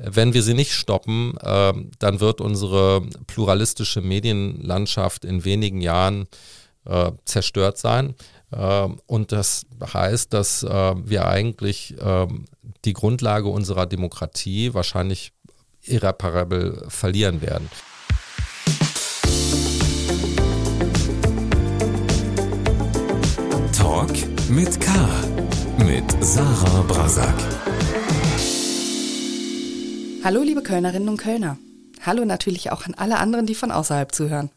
Wenn wir sie nicht stoppen, äh, dann wird unsere pluralistische Medienlandschaft in wenigen Jahren äh, zerstört sein. Äh, und das heißt, dass äh, wir eigentlich ähm, die Grundlage unserer Demokratie wahrscheinlich irreparabel verlieren werden. Talk mit K. Mit Sarah Brasak. Hallo liebe Kölnerinnen und Kölner. Hallo natürlich auch an alle anderen, die von außerhalb zuhören.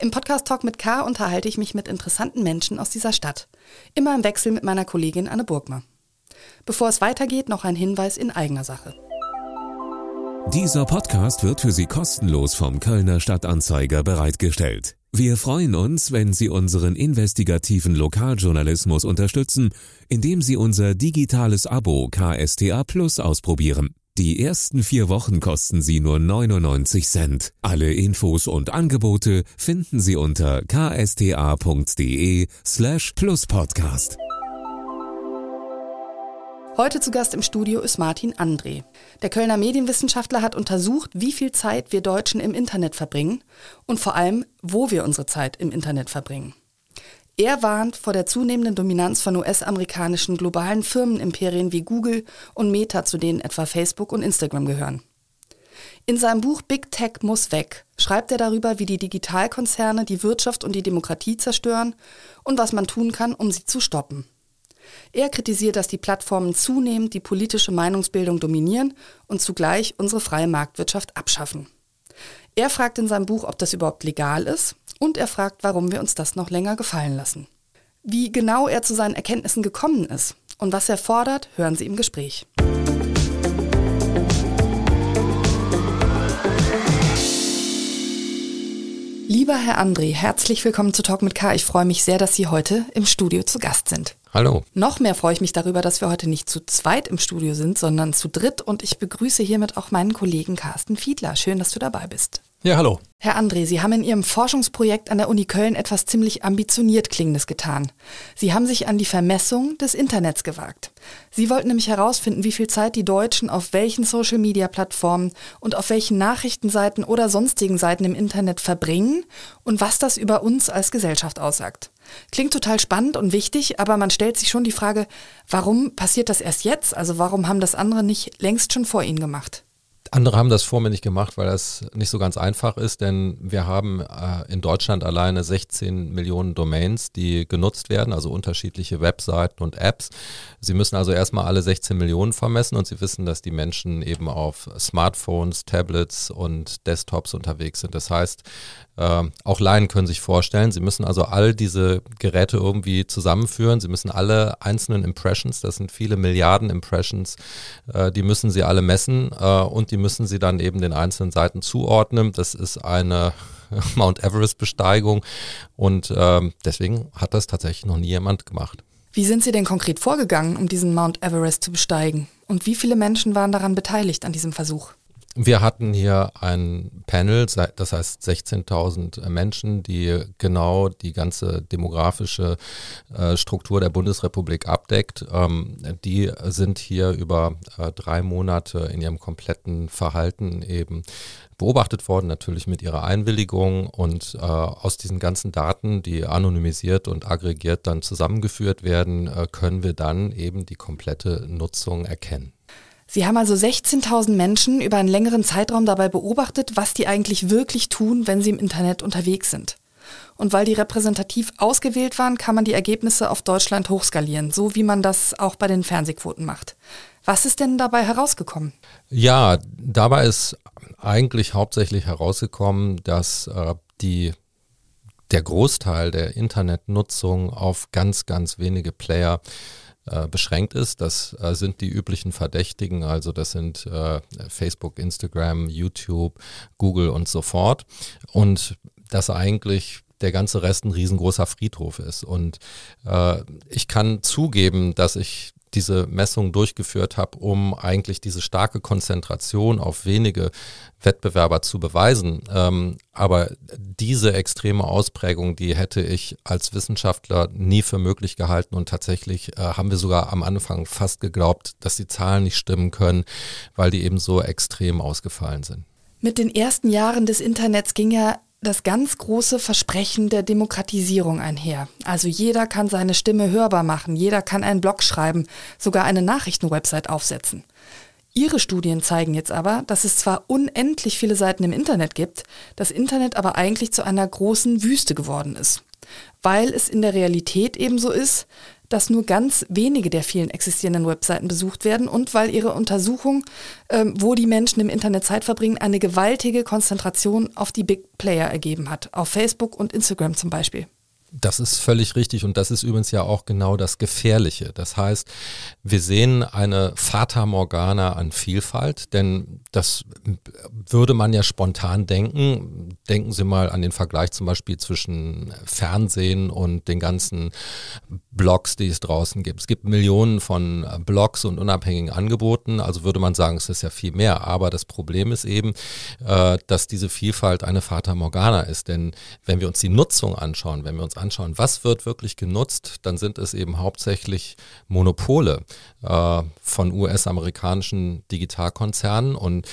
Im Podcast Talk mit K unterhalte ich mich mit interessanten Menschen aus dieser Stadt. Immer im Wechsel mit meiner Kollegin Anne Burgmer. Bevor es weitergeht, noch ein Hinweis in eigener Sache. Dieser Podcast wird für Sie kostenlos vom Kölner Stadtanzeiger bereitgestellt. Wir freuen uns, wenn Sie unseren investigativen Lokaljournalismus unterstützen, indem Sie unser digitales Abo KSTA Plus ausprobieren. Die ersten vier Wochen kosten Sie nur 99 Cent. Alle Infos und Angebote finden Sie unter ksta.de slash pluspodcast. Heute zu Gast im Studio ist Martin André. Der Kölner Medienwissenschaftler hat untersucht, wie viel Zeit wir Deutschen im Internet verbringen und vor allem, wo wir unsere Zeit im Internet verbringen. Er warnt vor der zunehmenden Dominanz von US-amerikanischen globalen Firmenimperien wie Google und Meta, zu denen etwa Facebook und Instagram gehören. In seinem Buch Big Tech muss weg schreibt er darüber, wie die Digitalkonzerne die Wirtschaft und die Demokratie zerstören und was man tun kann, um sie zu stoppen. Er kritisiert, dass die Plattformen zunehmend die politische Meinungsbildung dominieren und zugleich unsere freie Marktwirtschaft abschaffen. Er fragt in seinem Buch, ob das überhaupt legal ist und er fragt, warum wir uns das noch länger gefallen lassen. Wie genau er zu seinen Erkenntnissen gekommen ist und was er fordert, hören Sie im Gespräch. Lieber Herr André, herzlich willkommen zu Talk mit K. Ich freue mich sehr, dass Sie heute im Studio zu Gast sind. Hallo. Noch mehr freue ich mich darüber, dass wir heute nicht zu zweit im Studio sind, sondern zu dritt und ich begrüße hiermit auch meinen Kollegen Carsten Fiedler. Schön, dass du dabei bist. Ja, hallo. Herr André, Sie haben in Ihrem Forschungsprojekt an der Uni Köln etwas ziemlich ambitioniert Klingendes getan. Sie haben sich an die Vermessung des Internets gewagt. Sie wollten nämlich herausfinden, wie viel Zeit die Deutschen auf welchen Social-Media-Plattformen und auf welchen Nachrichtenseiten oder sonstigen Seiten im Internet verbringen und was das über uns als Gesellschaft aussagt. Klingt total spannend und wichtig, aber man stellt sich schon die Frage, warum passiert das erst jetzt? Also warum haben das andere nicht längst schon vor Ihnen gemacht? Andere haben das vor mir nicht gemacht, weil das nicht so ganz einfach ist, denn wir haben äh, in Deutschland alleine 16 Millionen Domains, die genutzt werden, also unterschiedliche Webseiten und Apps. Sie müssen also erstmal alle 16 Millionen vermessen und Sie wissen, dass die Menschen eben auf Smartphones, Tablets und Desktops unterwegs sind. Das heißt, äh, auch Laien können sich vorstellen, sie müssen also all diese Geräte irgendwie zusammenführen. Sie müssen alle einzelnen Impressions, das sind viele Milliarden Impressions, äh, die müssen sie alle messen äh, und die müssen sie dann eben den einzelnen Seiten zuordnen. Das ist eine Mount Everest-Besteigung und ähm, deswegen hat das tatsächlich noch nie jemand gemacht. Wie sind Sie denn konkret vorgegangen, um diesen Mount Everest zu besteigen? Und wie viele Menschen waren daran beteiligt an diesem Versuch? Wir hatten hier ein Panel, das heißt 16.000 Menschen, die genau die ganze demografische äh, Struktur der Bundesrepublik abdeckt. Ähm, die sind hier über äh, drei Monate in ihrem kompletten Verhalten eben beobachtet worden, natürlich mit ihrer Einwilligung und äh, aus diesen ganzen Daten, die anonymisiert und aggregiert dann zusammengeführt werden, können wir dann eben die komplette Nutzung erkennen. Sie haben also 16.000 Menschen über einen längeren Zeitraum dabei beobachtet, was die eigentlich wirklich tun, wenn sie im Internet unterwegs sind. Und weil die repräsentativ ausgewählt waren, kann man die Ergebnisse auf Deutschland hochskalieren, so wie man das auch bei den Fernsehquoten macht. Was ist denn dabei herausgekommen? Ja, dabei ist eigentlich hauptsächlich herausgekommen, dass äh, die der Großteil der Internetnutzung auf ganz, ganz wenige Player äh, beschränkt ist. Das äh, sind die üblichen Verdächtigen, also das sind äh, Facebook, Instagram, YouTube, Google und so fort. Und das eigentlich der ganze Rest ein riesengroßer Friedhof ist. Und äh, ich kann zugeben, dass ich diese Messung durchgeführt habe, um eigentlich diese starke Konzentration auf wenige Wettbewerber zu beweisen. Ähm, aber diese extreme Ausprägung, die hätte ich als Wissenschaftler nie für möglich gehalten und tatsächlich äh, haben wir sogar am Anfang fast geglaubt, dass die Zahlen nicht stimmen können, weil die eben so extrem ausgefallen sind. Mit den ersten Jahren des Internets ging ja das ganz große Versprechen der Demokratisierung einher. Also jeder kann seine Stimme hörbar machen, jeder kann einen Blog schreiben, sogar eine Nachrichtenwebsite aufsetzen. Ihre Studien zeigen jetzt aber, dass es zwar unendlich viele Seiten im Internet gibt, das Internet aber eigentlich zu einer großen Wüste geworden ist. Weil es in der Realität ebenso ist, dass nur ganz wenige der vielen existierenden Webseiten besucht werden und weil ihre Untersuchung, ähm, wo die Menschen im Internet Zeit verbringen, eine gewaltige Konzentration auf die Big Player ergeben hat, auf Facebook und Instagram zum Beispiel. Das ist völlig richtig und das ist übrigens ja auch genau das Gefährliche. Das heißt, wir sehen eine Fata Morgana an Vielfalt, denn das würde man ja spontan denken. Denken Sie mal an den Vergleich zum Beispiel zwischen Fernsehen und den ganzen Blogs, die es draußen gibt. Es gibt Millionen von Blogs und unabhängigen Angeboten, also würde man sagen, es ist ja viel mehr. Aber das Problem ist eben, äh, dass diese Vielfalt eine Fata Morgana ist. Denn wenn wir uns die Nutzung anschauen, wenn wir uns anschauen, was wird wirklich genutzt, dann sind es eben hauptsächlich Monopole äh, von US-amerikanischen Digitalkonzernen und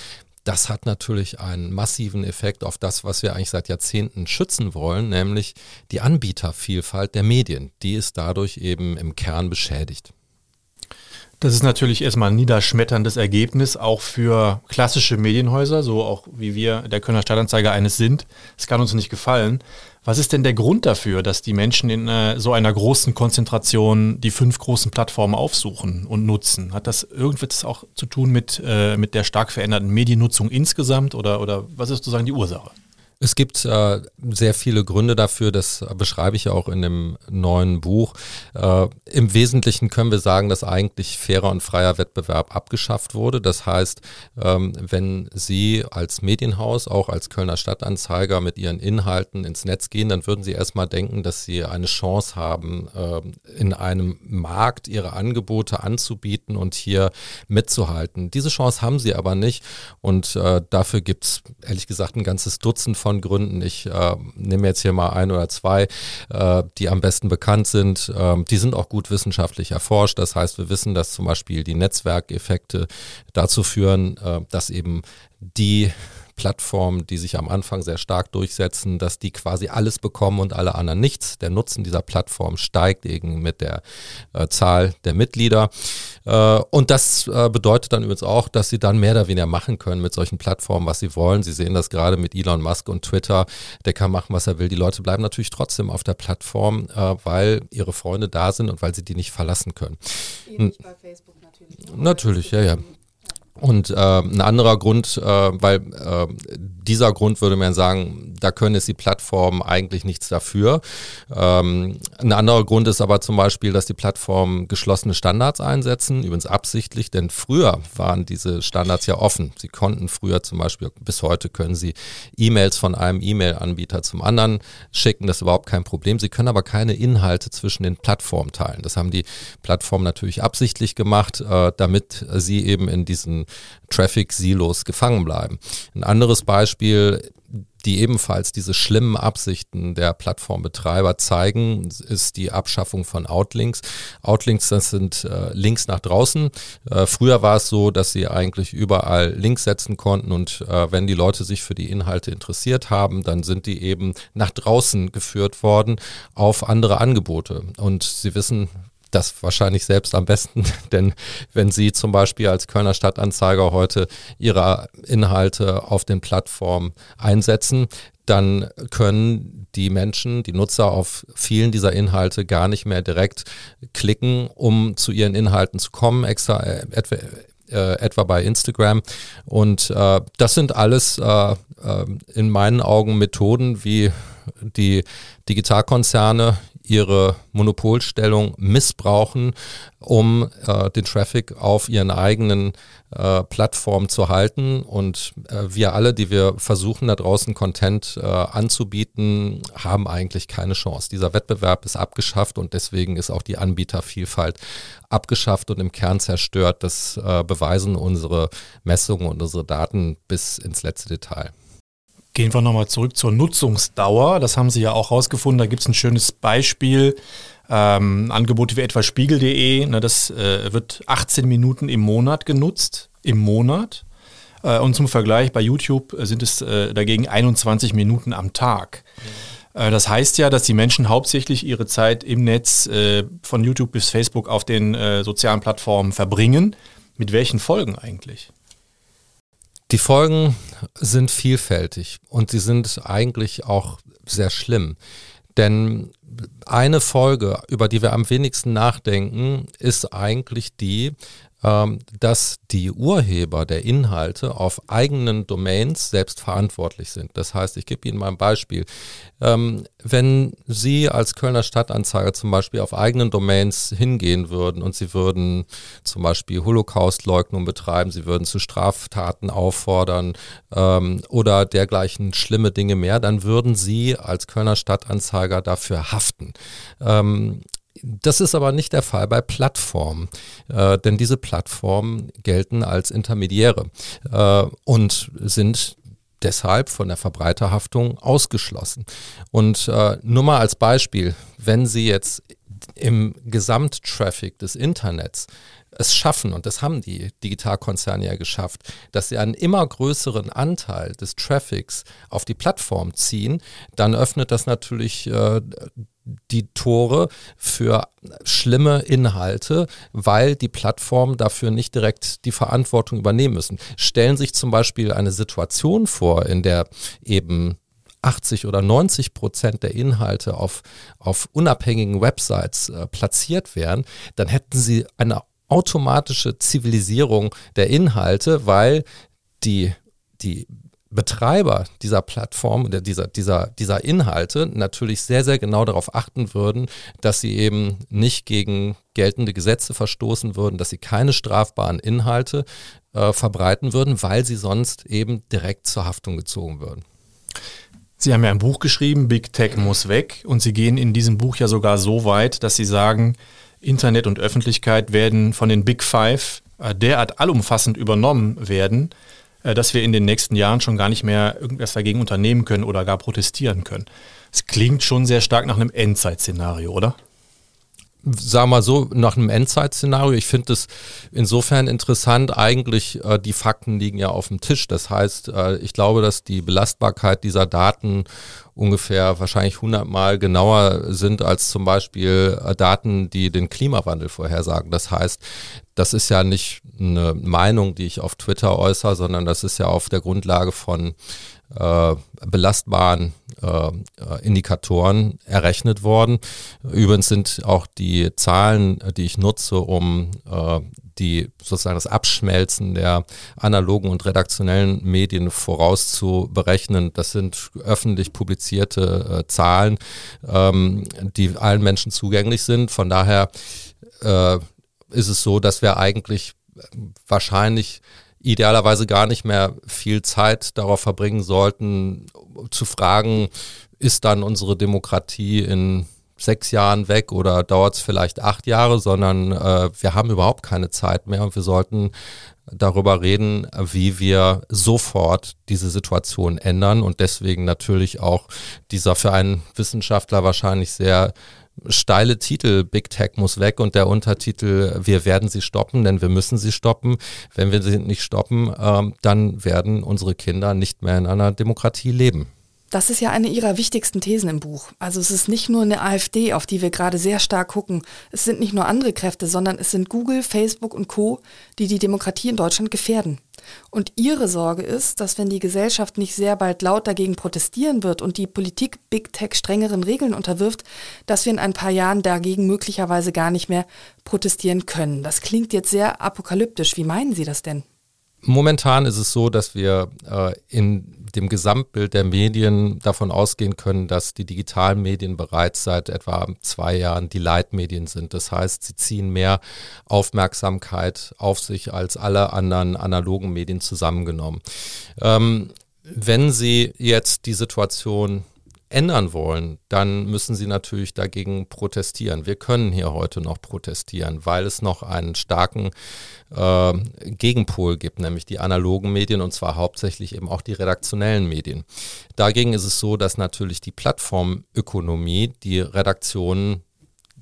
das hat natürlich einen massiven Effekt auf das, was wir eigentlich seit Jahrzehnten schützen wollen, nämlich die Anbietervielfalt der Medien. Die ist dadurch eben im Kern beschädigt. Das ist natürlich erstmal ein niederschmetterndes Ergebnis, auch für klassische Medienhäuser, so auch wie wir der Kölner Stadtanzeiger eines sind. Es kann uns nicht gefallen. Was ist denn der Grund dafür, dass die Menschen in äh, so einer großen Konzentration die fünf großen Plattformen aufsuchen und nutzen? Hat das irgendwas auch zu tun mit, äh, mit der stark veränderten Mediennutzung insgesamt oder, oder was ist sozusagen die Ursache? Es gibt äh, sehr viele Gründe dafür, das beschreibe ich ja auch in dem neuen Buch. Äh, Im Wesentlichen können wir sagen, dass eigentlich fairer und freier Wettbewerb abgeschafft wurde. Das heißt, ähm, wenn Sie als Medienhaus, auch als Kölner Stadtanzeiger mit Ihren Inhalten ins Netz gehen, dann würden Sie erstmal denken, dass Sie eine Chance haben, äh, in einem Markt Ihre Angebote anzubieten und hier mitzuhalten. Diese Chance haben Sie aber nicht und äh, dafür gibt es ehrlich gesagt ein ganzes Dutzend von Gründen. Ich äh, nehme jetzt hier mal ein oder zwei, äh, die am besten bekannt sind. Ähm, die sind auch gut wissenschaftlich erforscht. Das heißt, wir wissen, dass zum Beispiel die Netzwerkeffekte dazu führen, äh, dass eben die Plattformen, die sich am Anfang sehr stark durchsetzen, dass die quasi alles bekommen und alle anderen nichts. Der Nutzen dieser Plattform steigt eben mit der äh, Zahl der Mitglieder. Äh, und das äh, bedeutet dann übrigens auch, dass sie dann mehr oder weniger machen können mit solchen Plattformen, was sie wollen. Sie sehen das gerade mit Elon Musk und Twitter. Der kann machen, was er will. Die Leute bleiben natürlich trotzdem auf der Plattform, äh, weil ihre Freunde da sind und weil sie die nicht verlassen können. Ähnlich bei Facebook natürlich. Natürlich, ja, ja. Und äh, ein anderer Grund, äh, weil äh, dieser Grund würde man sagen, da können es die Plattformen eigentlich nichts dafür. Ähm, ein anderer Grund ist aber zum Beispiel, dass die Plattformen geschlossene Standards einsetzen, übrigens absichtlich, denn früher waren diese Standards ja offen. Sie konnten früher zum Beispiel, bis heute können Sie E-Mails von einem E-Mail-Anbieter zum anderen schicken, das ist überhaupt kein Problem. Sie können aber keine Inhalte zwischen den Plattformen teilen. Das haben die Plattformen natürlich absichtlich gemacht, äh, damit sie eben in diesen Traffic-Silos gefangen bleiben. Ein anderes Beispiel, die ebenfalls diese schlimmen Absichten der Plattformbetreiber zeigen, ist die Abschaffung von Outlinks. Outlinks, das sind äh, Links nach draußen. Äh, früher war es so, dass sie eigentlich überall Links setzen konnten und äh, wenn die Leute sich für die Inhalte interessiert haben, dann sind die eben nach draußen geführt worden auf andere Angebote. Und Sie wissen, das wahrscheinlich selbst am besten, denn wenn Sie zum Beispiel als Kölner Stadtanzeiger heute Ihre Inhalte auf den Plattformen einsetzen, dann können die Menschen, die Nutzer auf vielen dieser Inhalte gar nicht mehr direkt klicken, um zu ihren Inhalten zu kommen, extra äh, etwa, äh, etwa bei Instagram. Und äh, das sind alles äh, äh, in meinen Augen Methoden, wie die Digitalkonzerne ihre Monopolstellung missbrauchen, um äh, den Traffic auf ihren eigenen äh, Plattformen zu halten. Und äh, wir alle, die wir versuchen, da draußen Content äh, anzubieten, haben eigentlich keine Chance. Dieser Wettbewerb ist abgeschafft und deswegen ist auch die Anbietervielfalt abgeschafft und im Kern zerstört. Das äh, beweisen unsere Messungen und unsere Daten bis ins letzte Detail. Gehen wir nochmal zurück zur Nutzungsdauer. Das haben Sie ja auch rausgefunden. Da gibt es ein schönes Beispiel. Ähm, Angebote wie etwa spiegel.de, ne, das äh, wird 18 Minuten im Monat genutzt. Im Monat. Äh, und zum Vergleich, bei YouTube sind es äh, dagegen 21 Minuten am Tag. Mhm. Das heißt ja, dass die Menschen hauptsächlich ihre Zeit im Netz äh, von YouTube bis Facebook auf den äh, sozialen Plattformen verbringen. Mit welchen Folgen eigentlich? Die Folgen sind vielfältig und sie sind eigentlich auch sehr schlimm. Denn eine Folge, über die wir am wenigsten nachdenken, ist eigentlich die, dass die Urheber der Inhalte auf eigenen Domains selbst verantwortlich sind. Das heißt, ich gebe Ihnen mal ein Beispiel. Ähm, wenn Sie als Kölner Stadtanzeiger zum Beispiel auf eigenen Domains hingehen würden und Sie würden zum Beispiel Holocaustleugnung betreiben, Sie würden zu Straftaten auffordern ähm, oder dergleichen schlimme Dinge mehr, dann würden Sie als Kölner Stadtanzeiger dafür haften. Das ist aber nicht der Fall bei Plattformen, äh, denn diese Plattformen gelten als Intermediäre äh, und sind deshalb von der Verbreiterhaftung ausgeschlossen. Und äh, nur mal als Beispiel, wenn Sie jetzt im Gesamttraffic des Internets es schaffen, und das haben die Digitalkonzerne ja geschafft, dass sie einen immer größeren Anteil des Traffics auf die Plattform ziehen, dann öffnet das natürlich äh, die Tore für schlimme Inhalte, weil die Plattformen dafür nicht direkt die Verantwortung übernehmen müssen. Stellen sich zum Beispiel eine Situation vor, in der eben 80 oder 90 Prozent der Inhalte auf, auf unabhängigen Websites äh, platziert wären, dann hätten sie eine automatische Zivilisierung der Inhalte, weil die, die Betreiber dieser Plattform, dieser, dieser, dieser Inhalte natürlich sehr, sehr genau darauf achten würden, dass sie eben nicht gegen geltende Gesetze verstoßen würden, dass sie keine strafbaren Inhalte äh, verbreiten würden, weil sie sonst eben direkt zur Haftung gezogen würden. Sie haben ja ein Buch geschrieben, Big Tech muss weg, und Sie gehen in diesem Buch ja sogar so weit, dass Sie sagen, Internet und Öffentlichkeit werden von den Big Five äh, derart allumfassend übernommen werden, äh, dass wir in den nächsten Jahren schon gar nicht mehr irgendwas dagegen unternehmen können oder gar protestieren können. Es klingt schon sehr stark nach einem Endzeitszenario, oder? Wir mal so, nach einem Endzeitszenario. Ich finde es insofern interessant. Eigentlich, äh, die Fakten liegen ja auf dem Tisch. Das heißt, äh, ich glaube, dass die Belastbarkeit dieser Daten ungefähr wahrscheinlich 100 Mal genauer sind als zum Beispiel äh, Daten, die den Klimawandel vorhersagen. Das heißt, das ist ja nicht eine Meinung, die ich auf Twitter äußere, sondern das ist ja auf der Grundlage von äh, belastbaren äh, Indikatoren errechnet worden. Übrigens sind auch die Zahlen, die ich nutze, um äh, die sozusagen das Abschmelzen der analogen und redaktionellen Medien vorauszuberechnen. Das sind öffentlich publizierte äh, Zahlen, ähm, die allen Menschen zugänglich sind. Von daher äh, ist es so, dass wir eigentlich wahrscheinlich idealerweise gar nicht mehr viel Zeit darauf verbringen sollten, zu fragen, ist dann unsere Demokratie in sechs Jahren weg oder dauert es vielleicht acht Jahre, sondern äh, wir haben überhaupt keine Zeit mehr und wir sollten darüber reden, wie wir sofort diese Situation ändern und deswegen natürlich auch dieser für einen Wissenschaftler wahrscheinlich sehr steile Titel Big Tech muss weg und der Untertitel Wir werden sie stoppen, denn wir müssen sie stoppen. Wenn wir sie nicht stoppen, ähm, dann werden unsere Kinder nicht mehr in einer Demokratie leben. Das ist ja eine ihrer wichtigsten Thesen im Buch. Also es ist nicht nur eine AfD, auf die wir gerade sehr stark gucken. Es sind nicht nur andere Kräfte, sondern es sind Google, Facebook und Co, die die Demokratie in Deutschland gefährden. Und ihre Sorge ist, dass wenn die Gesellschaft nicht sehr bald laut dagegen protestieren wird und die Politik Big Tech strengeren Regeln unterwirft, dass wir in ein paar Jahren dagegen möglicherweise gar nicht mehr protestieren können. Das klingt jetzt sehr apokalyptisch. Wie meinen Sie das denn? Momentan ist es so, dass wir äh, in dem Gesamtbild der Medien davon ausgehen können, dass die digitalen Medien bereits seit etwa zwei Jahren die Leitmedien sind. Das heißt, sie ziehen mehr Aufmerksamkeit auf sich als alle anderen analogen Medien zusammengenommen. Ähm, wenn Sie jetzt die Situation ändern wollen, dann müssen sie natürlich dagegen protestieren. Wir können hier heute noch protestieren, weil es noch einen starken äh, Gegenpol gibt, nämlich die analogen Medien und zwar hauptsächlich eben auch die redaktionellen Medien. Dagegen ist es so, dass natürlich die Plattformökonomie die Redaktionen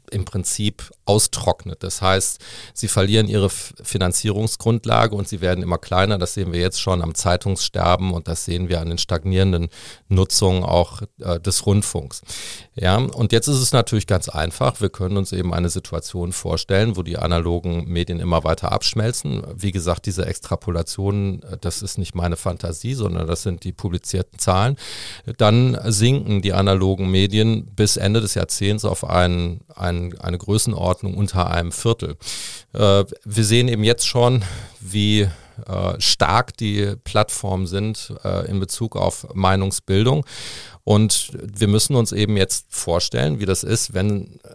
im Prinzip austrocknet. Das heißt, sie verlieren ihre Finanzierungsgrundlage und sie werden immer kleiner. Das sehen wir jetzt schon am Zeitungssterben und das sehen wir an den stagnierenden Nutzungen auch äh, des Rundfunks. Ja, und jetzt ist es natürlich ganz einfach. Wir können uns eben eine Situation vorstellen, wo die analogen Medien immer weiter abschmelzen. Wie gesagt, diese Extrapolationen, äh, das ist nicht meine Fantasie, sondern das sind die publizierten Zahlen. Dann sinken die analogen Medien bis Ende des Jahrzehnts auf einen, einen, eine Größenordnung unter einem Viertel. Äh, wir sehen eben jetzt schon, wie äh, stark die Plattformen sind äh, in Bezug auf Meinungsbildung. Und wir müssen uns eben jetzt vorstellen, wie das ist, wenn äh,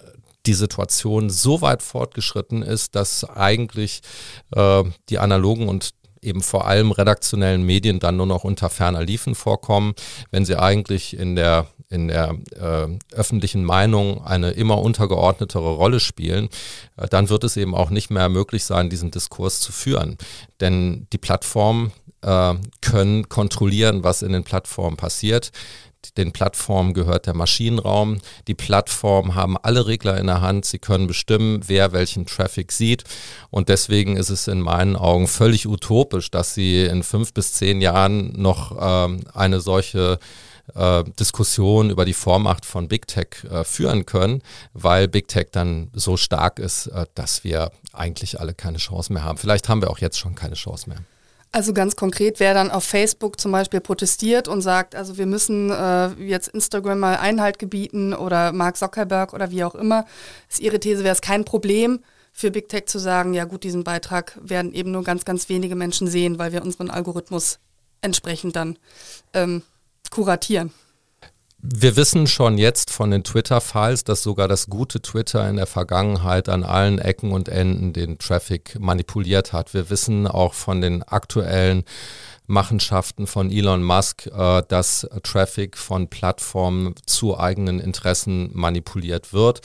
die Situation so weit fortgeschritten ist, dass eigentlich äh, die analogen und eben vor allem redaktionellen Medien dann nur noch unter ferner Liefen vorkommen, wenn sie eigentlich in der, in der äh, öffentlichen Meinung eine immer untergeordnetere Rolle spielen, äh, dann wird es eben auch nicht mehr möglich sein, diesen Diskurs zu führen. Denn die Plattformen äh, können kontrollieren, was in den Plattformen passiert den Plattformen gehört der Maschinenraum. Die Plattformen haben alle Regler in der Hand. Sie können bestimmen, wer welchen Traffic sieht. Und deswegen ist es in meinen Augen völlig utopisch, dass sie in fünf bis zehn Jahren noch ähm, eine solche äh, Diskussion über die Vormacht von Big Tech äh, führen können, weil Big Tech dann so stark ist, äh, dass wir eigentlich alle keine Chance mehr haben. Vielleicht haben wir auch jetzt schon keine Chance mehr. Also ganz konkret, wer dann auf Facebook zum Beispiel protestiert und sagt, also wir müssen äh, jetzt Instagram mal Einhalt gebieten oder Mark Zuckerberg oder wie auch immer, ist Ihre These, wäre es kein Problem für Big Tech zu sagen, ja gut, diesen Beitrag werden eben nur ganz, ganz wenige Menschen sehen, weil wir unseren Algorithmus entsprechend dann ähm, kuratieren. Wir wissen schon jetzt von den Twitter-Files, dass sogar das gute Twitter in der Vergangenheit an allen Ecken und Enden den Traffic manipuliert hat. Wir wissen auch von den aktuellen Machenschaften von Elon Musk, äh, dass Traffic von Plattformen zu eigenen Interessen manipuliert wird.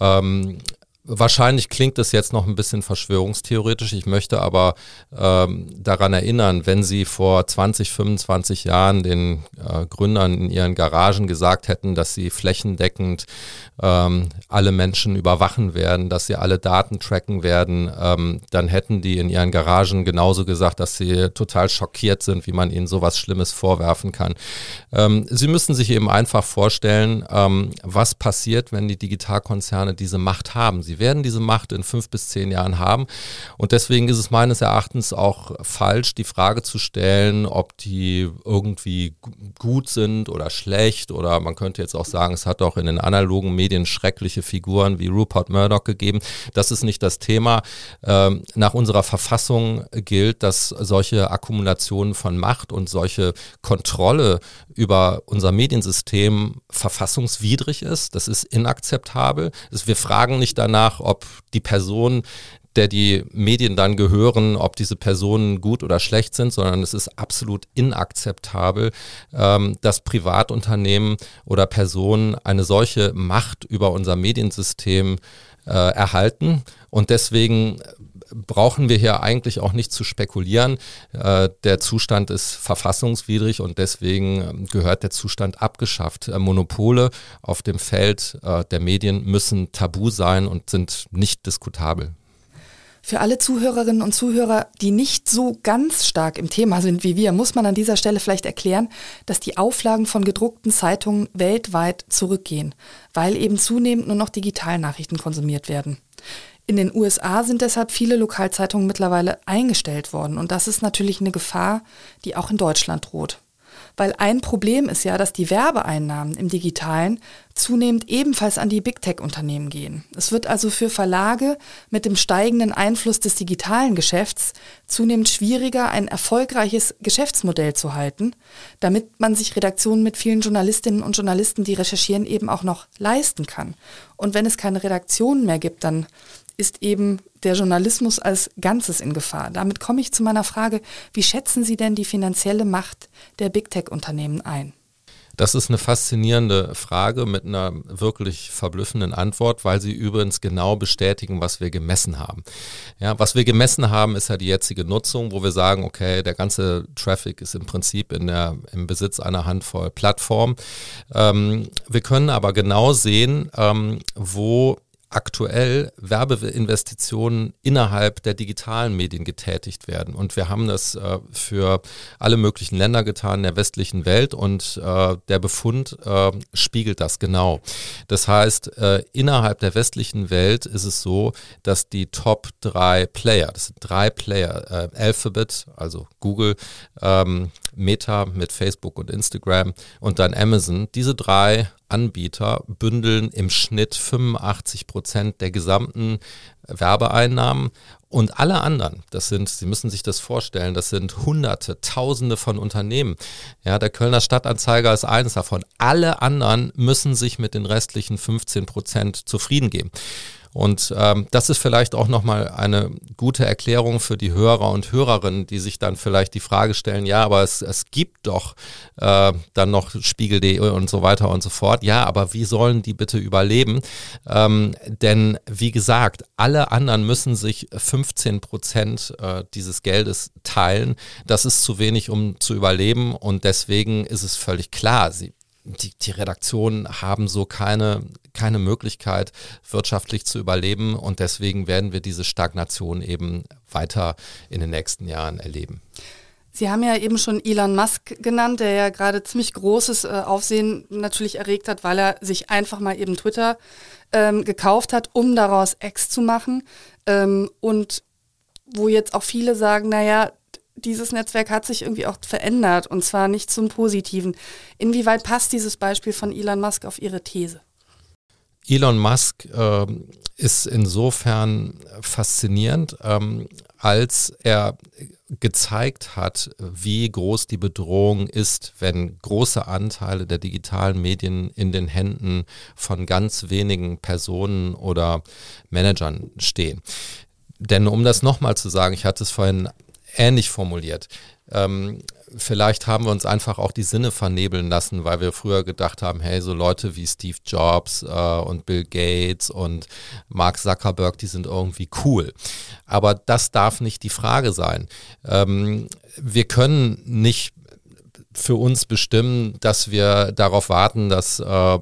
Ähm, Wahrscheinlich klingt es jetzt noch ein bisschen verschwörungstheoretisch. Ich möchte aber ähm, daran erinnern, wenn Sie vor 20, 25 Jahren den äh, Gründern in ihren Garagen gesagt hätten, dass sie flächendeckend ähm, alle Menschen überwachen werden, dass sie alle Daten tracken werden, ähm, dann hätten die in ihren Garagen genauso gesagt, dass sie total schockiert sind, wie man ihnen sowas Schlimmes vorwerfen kann. Ähm, sie müssen sich eben einfach vorstellen, ähm, was passiert, wenn die Digitalkonzerne diese Macht haben. Sie werden diese Macht in fünf bis zehn Jahren haben. Und deswegen ist es meines Erachtens auch falsch, die Frage zu stellen, ob die irgendwie gut sind oder schlecht. Oder man könnte jetzt auch sagen, es hat auch in den analogen Medien schreckliche Figuren wie Rupert Murdoch gegeben. Das ist nicht das Thema. Ähm, nach unserer Verfassung gilt, dass solche Akkumulationen von Macht und solche Kontrolle über unser Mediensystem verfassungswidrig ist. Das ist inakzeptabel. Wir fragen nicht danach, ob die Person, der die Medien dann gehören, ob diese Personen gut oder schlecht sind, sondern es ist absolut inakzeptabel, ähm, dass Privatunternehmen oder Personen eine solche Macht über unser Mediensystem äh, erhalten. Und deswegen brauchen wir hier eigentlich auch nicht zu spekulieren. Äh, der Zustand ist verfassungswidrig und deswegen ähm, gehört der Zustand abgeschafft. Äh, Monopole auf dem Feld äh, der Medien müssen tabu sein und sind nicht diskutabel. Für alle Zuhörerinnen und Zuhörer, die nicht so ganz stark im Thema sind wie wir, muss man an dieser Stelle vielleicht erklären, dass die Auflagen von gedruckten Zeitungen weltweit zurückgehen, weil eben zunehmend nur noch Digitalnachrichten konsumiert werden. In den USA sind deshalb viele Lokalzeitungen mittlerweile eingestellt worden und das ist natürlich eine Gefahr, die auch in Deutschland droht. weil ein Problem ist ja, dass die Werbeeinnahmen im digitalen zunehmend ebenfalls an die Big Tech-Unternehmen gehen. Es wird also für Verlage mit dem steigenden Einfluss des digitalen Geschäfts zunehmend schwieriger, ein erfolgreiches Geschäftsmodell zu halten, damit man sich Redaktionen mit vielen Journalistinnen und Journalisten, die recherchieren, eben auch noch leisten kann. Und wenn es keine Redaktionen mehr gibt, dann ist eben der Journalismus als Ganzes in Gefahr. Damit komme ich zu meiner Frage, wie schätzen Sie denn die finanzielle Macht der Big Tech-Unternehmen ein? Das ist eine faszinierende Frage mit einer wirklich verblüffenden Antwort, weil sie übrigens genau bestätigen, was wir gemessen haben. Ja, was wir gemessen haben, ist ja die jetzige Nutzung, wo wir sagen, okay, der ganze Traffic ist im Prinzip in der, im Besitz einer Handvoll Plattformen. Ähm, wir können aber genau sehen, ähm, wo aktuell Werbeinvestitionen innerhalb der digitalen Medien getätigt werden. Und wir haben das äh, für alle möglichen Länder getan in der westlichen Welt und äh, der Befund äh, spiegelt das genau. Das heißt, äh, innerhalb der westlichen Welt ist es so, dass die Top drei Player, das sind drei Player, äh, Alphabet, also Google, ähm, Meta mit Facebook und Instagram und dann Amazon, diese drei Anbieter bündeln im Schnitt 85 Prozent der gesamten Werbeeinnahmen und alle anderen, das sind, Sie müssen sich das vorstellen, das sind Hunderte, Tausende von Unternehmen. Ja, der Kölner Stadtanzeiger ist eines davon. Alle anderen müssen sich mit den restlichen 15 Prozent zufrieden geben. Und ähm, das ist vielleicht auch nochmal eine gute Erklärung für die Hörer und Hörerinnen, die sich dann vielleicht die Frage stellen, ja, aber es, es gibt doch äh, dann noch Spiegel.de und so weiter und so fort. Ja, aber wie sollen die bitte überleben? Ähm, denn wie gesagt, alle anderen müssen sich 15 Prozent äh, dieses Geldes teilen. Das ist zu wenig, um zu überleben und deswegen ist es völlig klar, sie die, die Redaktionen haben so keine, keine Möglichkeit, wirtschaftlich zu überleben und deswegen werden wir diese Stagnation eben weiter in den nächsten Jahren erleben. Sie haben ja eben schon Elon Musk genannt, der ja gerade ziemlich großes äh, Aufsehen natürlich erregt hat, weil er sich einfach mal eben Twitter ähm, gekauft hat, um daraus X zu machen. Ähm, und wo jetzt auch viele sagen, naja, dieses Netzwerk hat sich irgendwie auch verändert und zwar nicht zum Positiven. Inwieweit passt dieses Beispiel von Elon Musk auf Ihre These? Elon Musk äh, ist insofern faszinierend, ähm, als er gezeigt hat, wie groß die Bedrohung ist, wenn große Anteile der digitalen Medien in den Händen von ganz wenigen Personen oder Managern stehen. Denn um das nochmal zu sagen, ich hatte es vorhin ähnlich formuliert. Ähm, vielleicht haben wir uns einfach auch die Sinne vernebeln lassen, weil wir früher gedacht haben, hey, so Leute wie Steve Jobs äh, und Bill Gates und Mark Zuckerberg, die sind irgendwie cool. Aber das darf nicht die Frage sein. Ähm, wir können nicht für uns bestimmen, dass wir darauf warten, dass äh,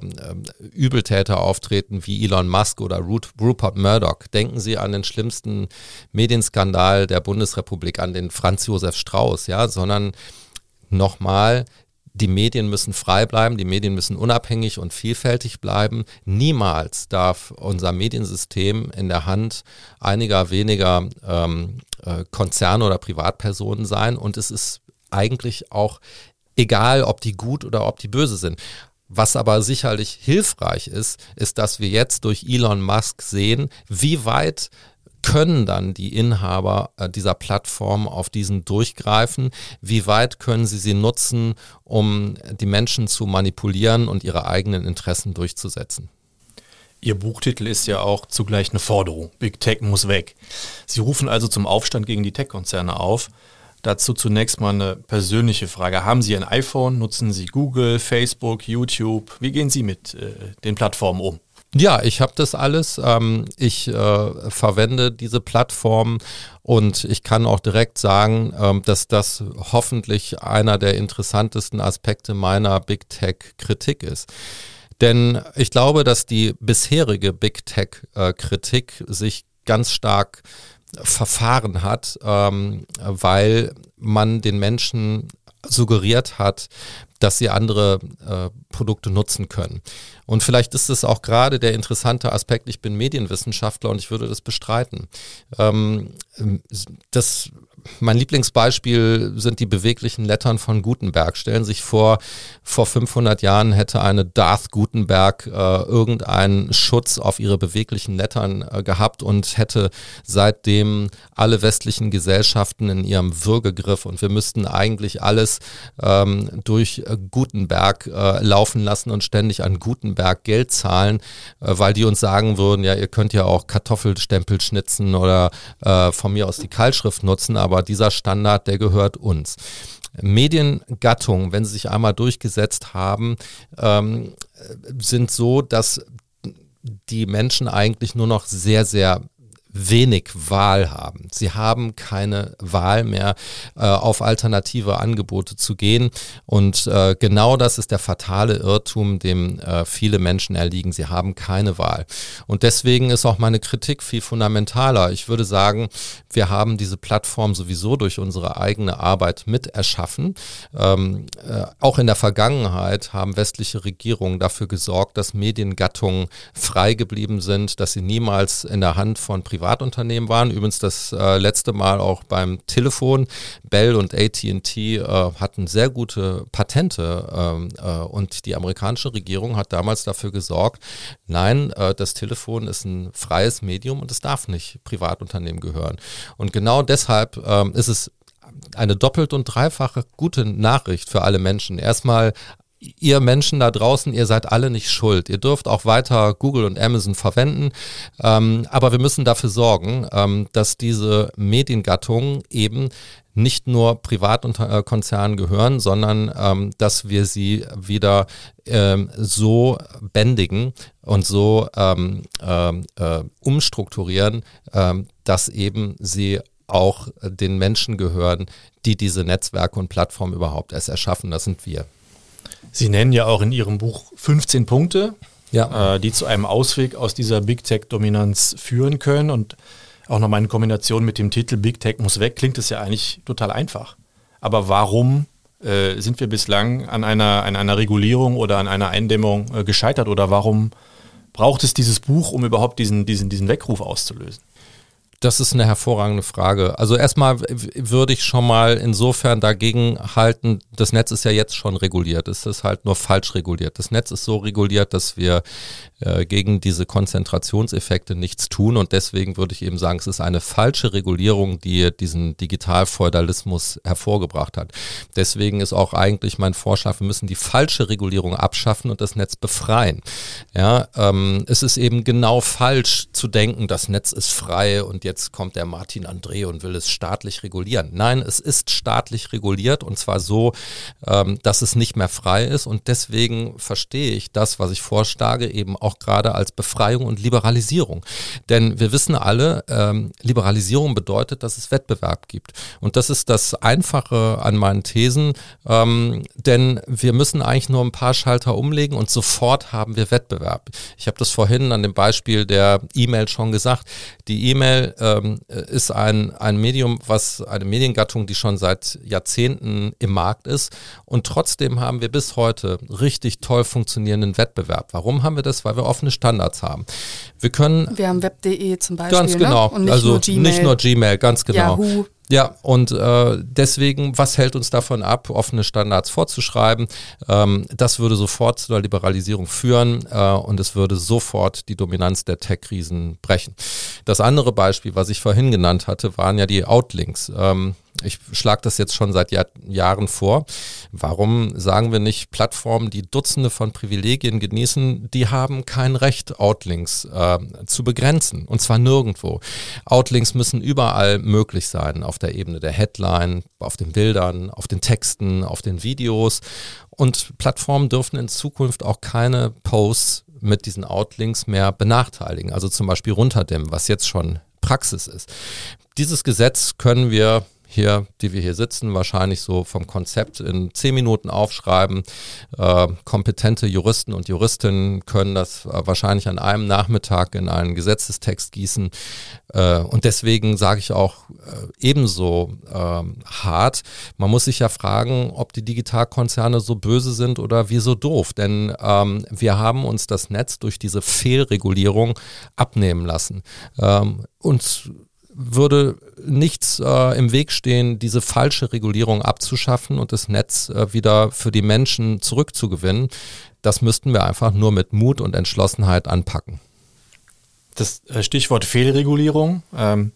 Übeltäter auftreten wie Elon Musk oder Rupert Murdoch. Denken Sie an den schlimmsten Medienskandal der Bundesrepublik, an den Franz Josef Strauß, ja, sondern nochmal, die Medien müssen frei bleiben, die Medien müssen unabhängig und vielfältig bleiben. Niemals darf unser Mediensystem in der Hand einiger weniger ähm, äh, Konzerne oder Privatpersonen sein. Und es ist eigentlich auch egal ob die gut oder ob die böse sind. Was aber sicherlich hilfreich ist, ist, dass wir jetzt durch Elon Musk sehen, wie weit können dann die Inhaber äh, dieser Plattform auf diesen durchgreifen? Wie weit können sie sie nutzen, um die Menschen zu manipulieren und ihre eigenen Interessen durchzusetzen? Ihr Buchtitel ist ja auch zugleich eine Forderung. Big Tech muss weg. Sie rufen also zum Aufstand gegen die Tech-Konzerne auf. Dazu zunächst mal eine persönliche Frage. Haben Sie ein iPhone? Nutzen Sie Google, Facebook, YouTube? Wie gehen Sie mit äh, den Plattformen um? Ja, ich habe das alles. Ähm, ich äh, verwende diese Plattform und ich kann auch direkt sagen, ähm, dass das hoffentlich einer der interessantesten Aspekte meiner Big Tech-Kritik ist. Denn ich glaube, dass die bisherige Big Tech-Kritik äh, sich ganz stark verfahren hat, ähm, weil man den Menschen suggeriert hat, dass sie andere äh, Produkte nutzen können. Und vielleicht ist es auch gerade der interessante Aspekt, ich bin Medienwissenschaftler und ich würde das bestreiten. Ähm, das mein Lieblingsbeispiel sind die beweglichen Lettern von Gutenberg. Stellen Sie sich vor, vor 500 Jahren hätte eine Darth Gutenberg äh, irgendeinen Schutz auf ihre beweglichen Lettern äh, gehabt und hätte seitdem alle westlichen Gesellschaften in ihrem Würgegriff und wir müssten eigentlich alles ähm, durch äh, Gutenberg äh, laufen lassen und ständig an Gutenberg Geld zahlen, äh, weil die uns sagen würden, ja, ihr könnt ja auch Kartoffelstempel schnitzen oder äh, von mir aus die Keilschrift nutzen, aber dieser Standard, der gehört uns. Mediengattungen, wenn sie sich einmal durchgesetzt haben, ähm, sind so, dass die Menschen eigentlich nur noch sehr, sehr wenig Wahl haben. Sie haben keine Wahl mehr, äh, auf alternative Angebote zu gehen. Und äh, genau das ist der fatale Irrtum, dem äh, viele Menschen erliegen. Sie haben keine Wahl. Und deswegen ist auch meine Kritik viel fundamentaler. Ich würde sagen, wir haben diese Plattform sowieso durch unsere eigene Arbeit mit erschaffen. Ähm, äh, auch in der Vergangenheit haben westliche Regierungen dafür gesorgt, dass Mediengattungen frei geblieben sind, dass sie niemals in der Hand von Privat Privatunternehmen waren. Übrigens das äh, letzte Mal auch beim Telefon. Bell und ATT äh, hatten sehr gute Patente ähm, äh, und die amerikanische Regierung hat damals dafür gesorgt, nein, äh, das Telefon ist ein freies Medium und es darf nicht Privatunternehmen gehören. Und genau deshalb ähm, ist es eine doppelt und dreifache gute Nachricht für alle Menschen. Erstmal ihr Menschen da draußen, ihr seid alle nicht schuld. Ihr dürft auch weiter Google und Amazon verwenden, ähm, aber wir müssen dafür sorgen, ähm, dass diese Mediengattungen eben nicht nur Privatkonzernen gehören, sondern ähm, dass wir sie wieder ähm, so bändigen und so ähm, ähm äh, umstrukturieren, dass eben sie auch den Menschen gehören, die diese Netzwerke und Plattformen überhaupt erst erschaffen. Das sind wir. Sie nennen ja auch in Ihrem Buch 15 Punkte, ja. äh, die zu einem Ausweg aus dieser Big Tech-Dominanz führen können. Und auch nochmal in Kombination mit dem Titel Big Tech muss weg, klingt es ja eigentlich total einfach. Aber warum äh, sind wir bislang an einer, an einer Regulierung oder an einer Eindämmung äh, gescheitert? Oder warum braucht es dieses Buch, um überhaupt diesen, diesen, diesen Weckruf auszulösen? Das ist eine hervorragende Frage. Also erstmal würde ich schon mal insofern dagegen halten, das Netz ist ja jetzt schon reguliert. Es ist halt nur falsch reguliert. Das Netz ist so reguliert, dass wir äh, gegen diese Konzentrationseffekte nichts tun und deswegen würde ich eben sagen, es ist eine falsche Regulierung, die diesen Digitalfeudalismus hervorgebracht hat. Deswegen ist auch eigentlich mein Vorschlag, wir müssen die falsche Regulierung abschaffen und das Netz befreien. Ja, ähm, es ist eben genau falsch zu denken, das Netz ist frei und jetzt kommt der Martin André und will es staatlich regulieren. Nein, es ist staatlich reguliert und zwar so, ähm, dass es nicht mehr frei ist und deswegen verstehe ich das, was ich vorschlage, eben auch gerade als Befreiung und Liberalisierung. Denn wir wissen alle, ähm, Liberalisierung bedeutet, dass es Wettbewerb gibt. Und das ist das Einfache an meinen Thesen, ähm, denn wir müssen eigentlich nur ein paar Schalter umlegen und sofort haben wir Wettbewerb. Ich habe das vorhin an dem Beispiel der E-Mail schon gesagt. Die E-Mail ähm, ist ein, ein Medium, was eine Mediengattung, die schon seit Jahrzehnten im Markt ist. Und trotzdem haben wir bis heute richtig toll funktionierenden Wettbewerb. Warum haben wir das? Weil wir offene Standards haben. Wir können. Wir haben web.de zum Beispiel. Ganz genau. Ne? Und nicht also nur Gmail. nicht nur Gmail, ganz genau. Yahoo. Ja, und äh, deswegen, was hält uns davon ab, offene Standards vorzuschreiben? Ähm, das würde sofort zu der Liberalisierung führen äh, und es würde sofort die Dominanz der Tech-Krisen brechen. Das andere Beispiel, was ich vorhin genannt hatte, waren ja die Outlinks. Ähm, ich schlage das jetzt schon seit Jahr, Jahren vor. Warum sagen wir nicht, Plattformen, die Dutzende von Privilegien genießen, die haben kein Recht, Outlinks äh, zu begrenzen. Und zwar nirgendwo. Outlinks müssen überall möglich sein, auf der Ebene der Headline, auf den Bildern, auf den Texten, auf den Videos. Und Plattformen dürfen in Zukunft auch keine Posts mit diesen Outlinks mehr benachteiligen, also zum Beispiel runterdämmen, was jetzt schon Praxis ist. Dieses Gesetz können wir hier, die wir hier sitzen, wahrscheinlich so vom Konzept in zehn Minuten aufschreiben. Äh, kompetente Juristen und Juristinnen können das äh, wahrscheinlich an einem Nachmittag in einen Gesetzestext gießen. Äh, und deswegen sage ich auch äh, ebenso ähm, hart, man muss sich ja fragen, ob die Digitalkonzerne so böse sind oder wir so doof. Denn ähm, wir haben uns das Netz durch diese Fehlregulierung abnehmen lassen. Ähm, uns würde nichts äh, im Weg stehen, diese falsche Regulierung abzuschaffen und das Netz äh, wieder für die Menschen zurückzugewinnen. Das müssten wir einfach nur mit Mut und Entschlossenheit anpacken. Das äh, Stichwort Fehlregulierung ähm,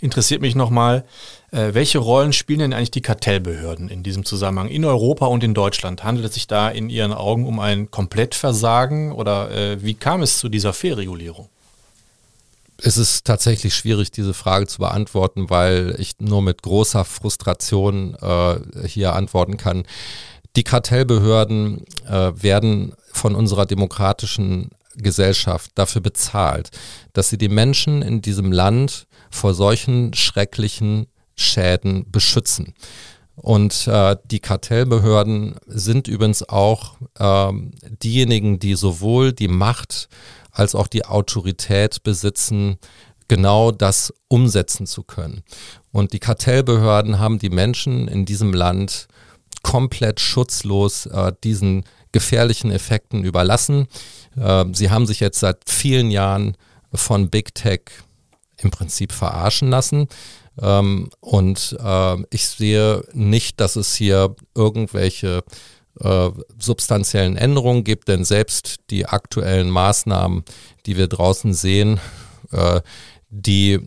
interessiert mich nochmal. Äh, welche Rollen spielen denn eigentlich die Kartellbehörden in diesem Zusammenhang in Europa und in Deutschland? Handelt es sich da in Ihren Augen um ein Komplettversagen oder äh, wie kam es zu dieser Fehlregulierung? Es ist tatsächlich schwierig, diese Frage zu beantworten, weil ich nur mit großer Frustration äh, hier antworten kann. Die Kartellbehörden äh, werden von unserer demokratischen Gesellschaft dafür bezahlt, dass sie die Menschen in diesem Land vor solchen schrecklichen Schäden beschützen. Und äh, die Kartellbehörden sind übrigens auch äh, diejenigen, die sowohl die Macht als auch die Autorität besitzen, genau das umsetzen zu können. Und die Kartellbehörden haben die Menschen in diesem Land komplett schutzlos äh, diesen gefährlichen Effekten überlassen. Äh, sie haben sich jetzt seit vielen Jahren von Big Tech im Prinzip verarschen lassen. Ähm, und äh, ich sehe nicht, dass es hier irgendwelche äh, substanziellen Änderungen gibt, denn selbst die aktuellen Maßnahmen, die wir draußen sehen, äh, die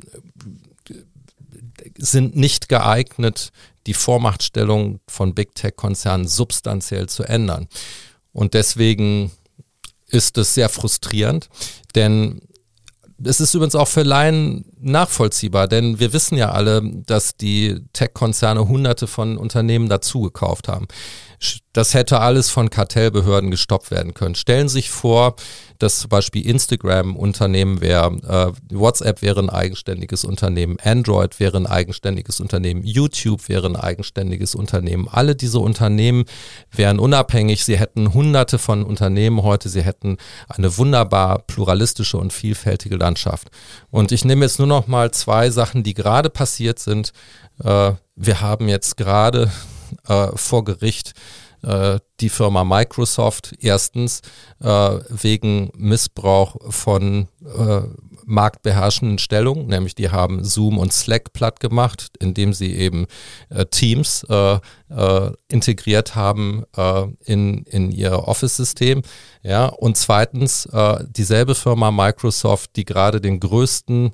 sind nicht geeignet, die Vormachtstellung von Big Tech-Konzernen substanziell zu ändern. Und deswegen ist es sehr frustrierend, denn es ist übrigens auch für Laien nachvollziehbar, denn wir wissen ja alle, dass die Tech-Konzerne hunderte von Unternehmen dazugekauft haben. Das hätte alles von Kartellbehörden gestoppt werden können. Stellen Sie sich vor, dass zum Beispiel Instagram Unternehmen wäre, äh, WhatsApp wäre ein eigenständiges Unternehmen, Android wäre ein eigenständiges Unternehmen, YouTube wäre ein eigenständiges Unternehmen. Alle diese Unternehmen wären unabhängig. Sie hätten hunderte von Unternehmen heute. Sie hätten eine wunderbar pluralistische und vielfältige Landschaft. Und ich nehme jetzt nur noch mal zwei Sachen, die gerade passiert sind. Äh, wir haben jetzt gerade äh, vor Gericht äh, die Firma Microsoft erstens äh, wegen Missbrauch von äh, marktbeherrschenden Stellungen, nämlich die haben Zoom und Slack platt gemacht, indem sie eben äh, Teams äh, äh, integriert haben äh, in, in ihr Office-System. Ja, und zweitens äh, dieselbe Firma Microsoft, die gerade den größten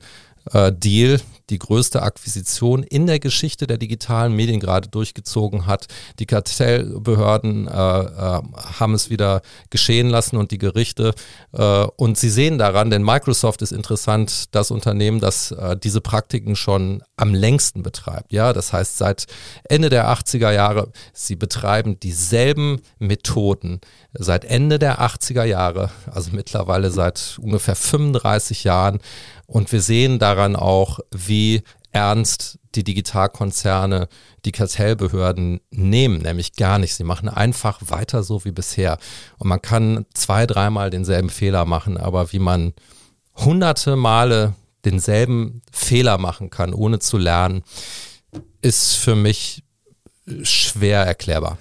äh, Deal, die größte Akquisition in der Geschichte der digitalen Medien gerade durchgezogen hat. Die Kartellbehörden äh, äh, haben es wieder geschehen lassen und die Gerichte. Äh, und sie sehen daran, denn Microsoft ist interessant, das Unternehmen, das äh, diese Praktiken schon am längsten betreibt. Ja, das heißt seit Ende der 80er Jahre, sie betreiben dieselben Methoden seit Ende der 80er Jahre, also mittlerweile seit ungefähr 35 Jahren und wir sehen daran auch, wie ernst die Digitalkonzerne die Kartellbehörden nehmen, nämlich gar nicht. Sie machen einfach weiter so wie bisher. Und man kann zwei, dreimal denselben Fehler machen, aber wie man hunderte Male denselben Fehler machen kann, ohne zu lernen, ist für mich schwer erklärbar.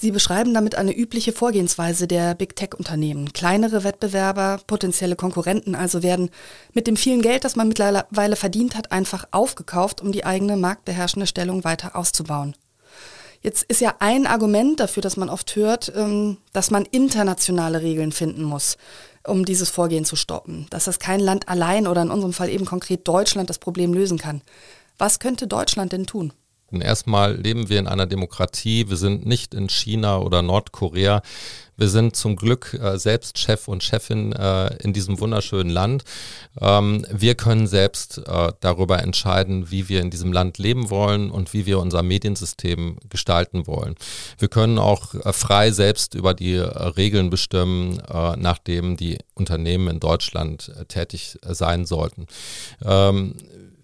Sie beschreiben damit eine übliche Vorgehensweise der Big Tech-Unternehmen. Kleinere Wettbewerber, potenzielle Konkurrenten also werden mit dem vielen Geld, das man mittlerweile verdient hat, einfach aufgekauft, um die eigene marktbeherrschende Stellung weiter auszubauen. Jetzt ist ja ein Argument dafür, dass man oft hört, ähm, dass man internationale Regeln finden muss, um dieses Vorgehen zu stoppen. Dass das kein Land allein oder in unserem Fall eben konkret Deutschland das Problem lösen kann. Was könnte Deutschland denn tun? Erstmal leben wir in einer Demokratie. Wir sind nicht in China oder Nordkorea. Wir sind zum Glück äh, selbst Chef und Chefin äh, in diesem wunderschönen Land. Ähm, wir können selbst äh, darüber entscheiden, wie wir in diesem Land leben wollen und wie wir unser Mediensystem gestalten wollen. Wir können auch äh, frei selbst über die äh, Regeln bestimmen, äh, nachdem die Unternehmen in Deutschland tätig sein sollten. Ähm,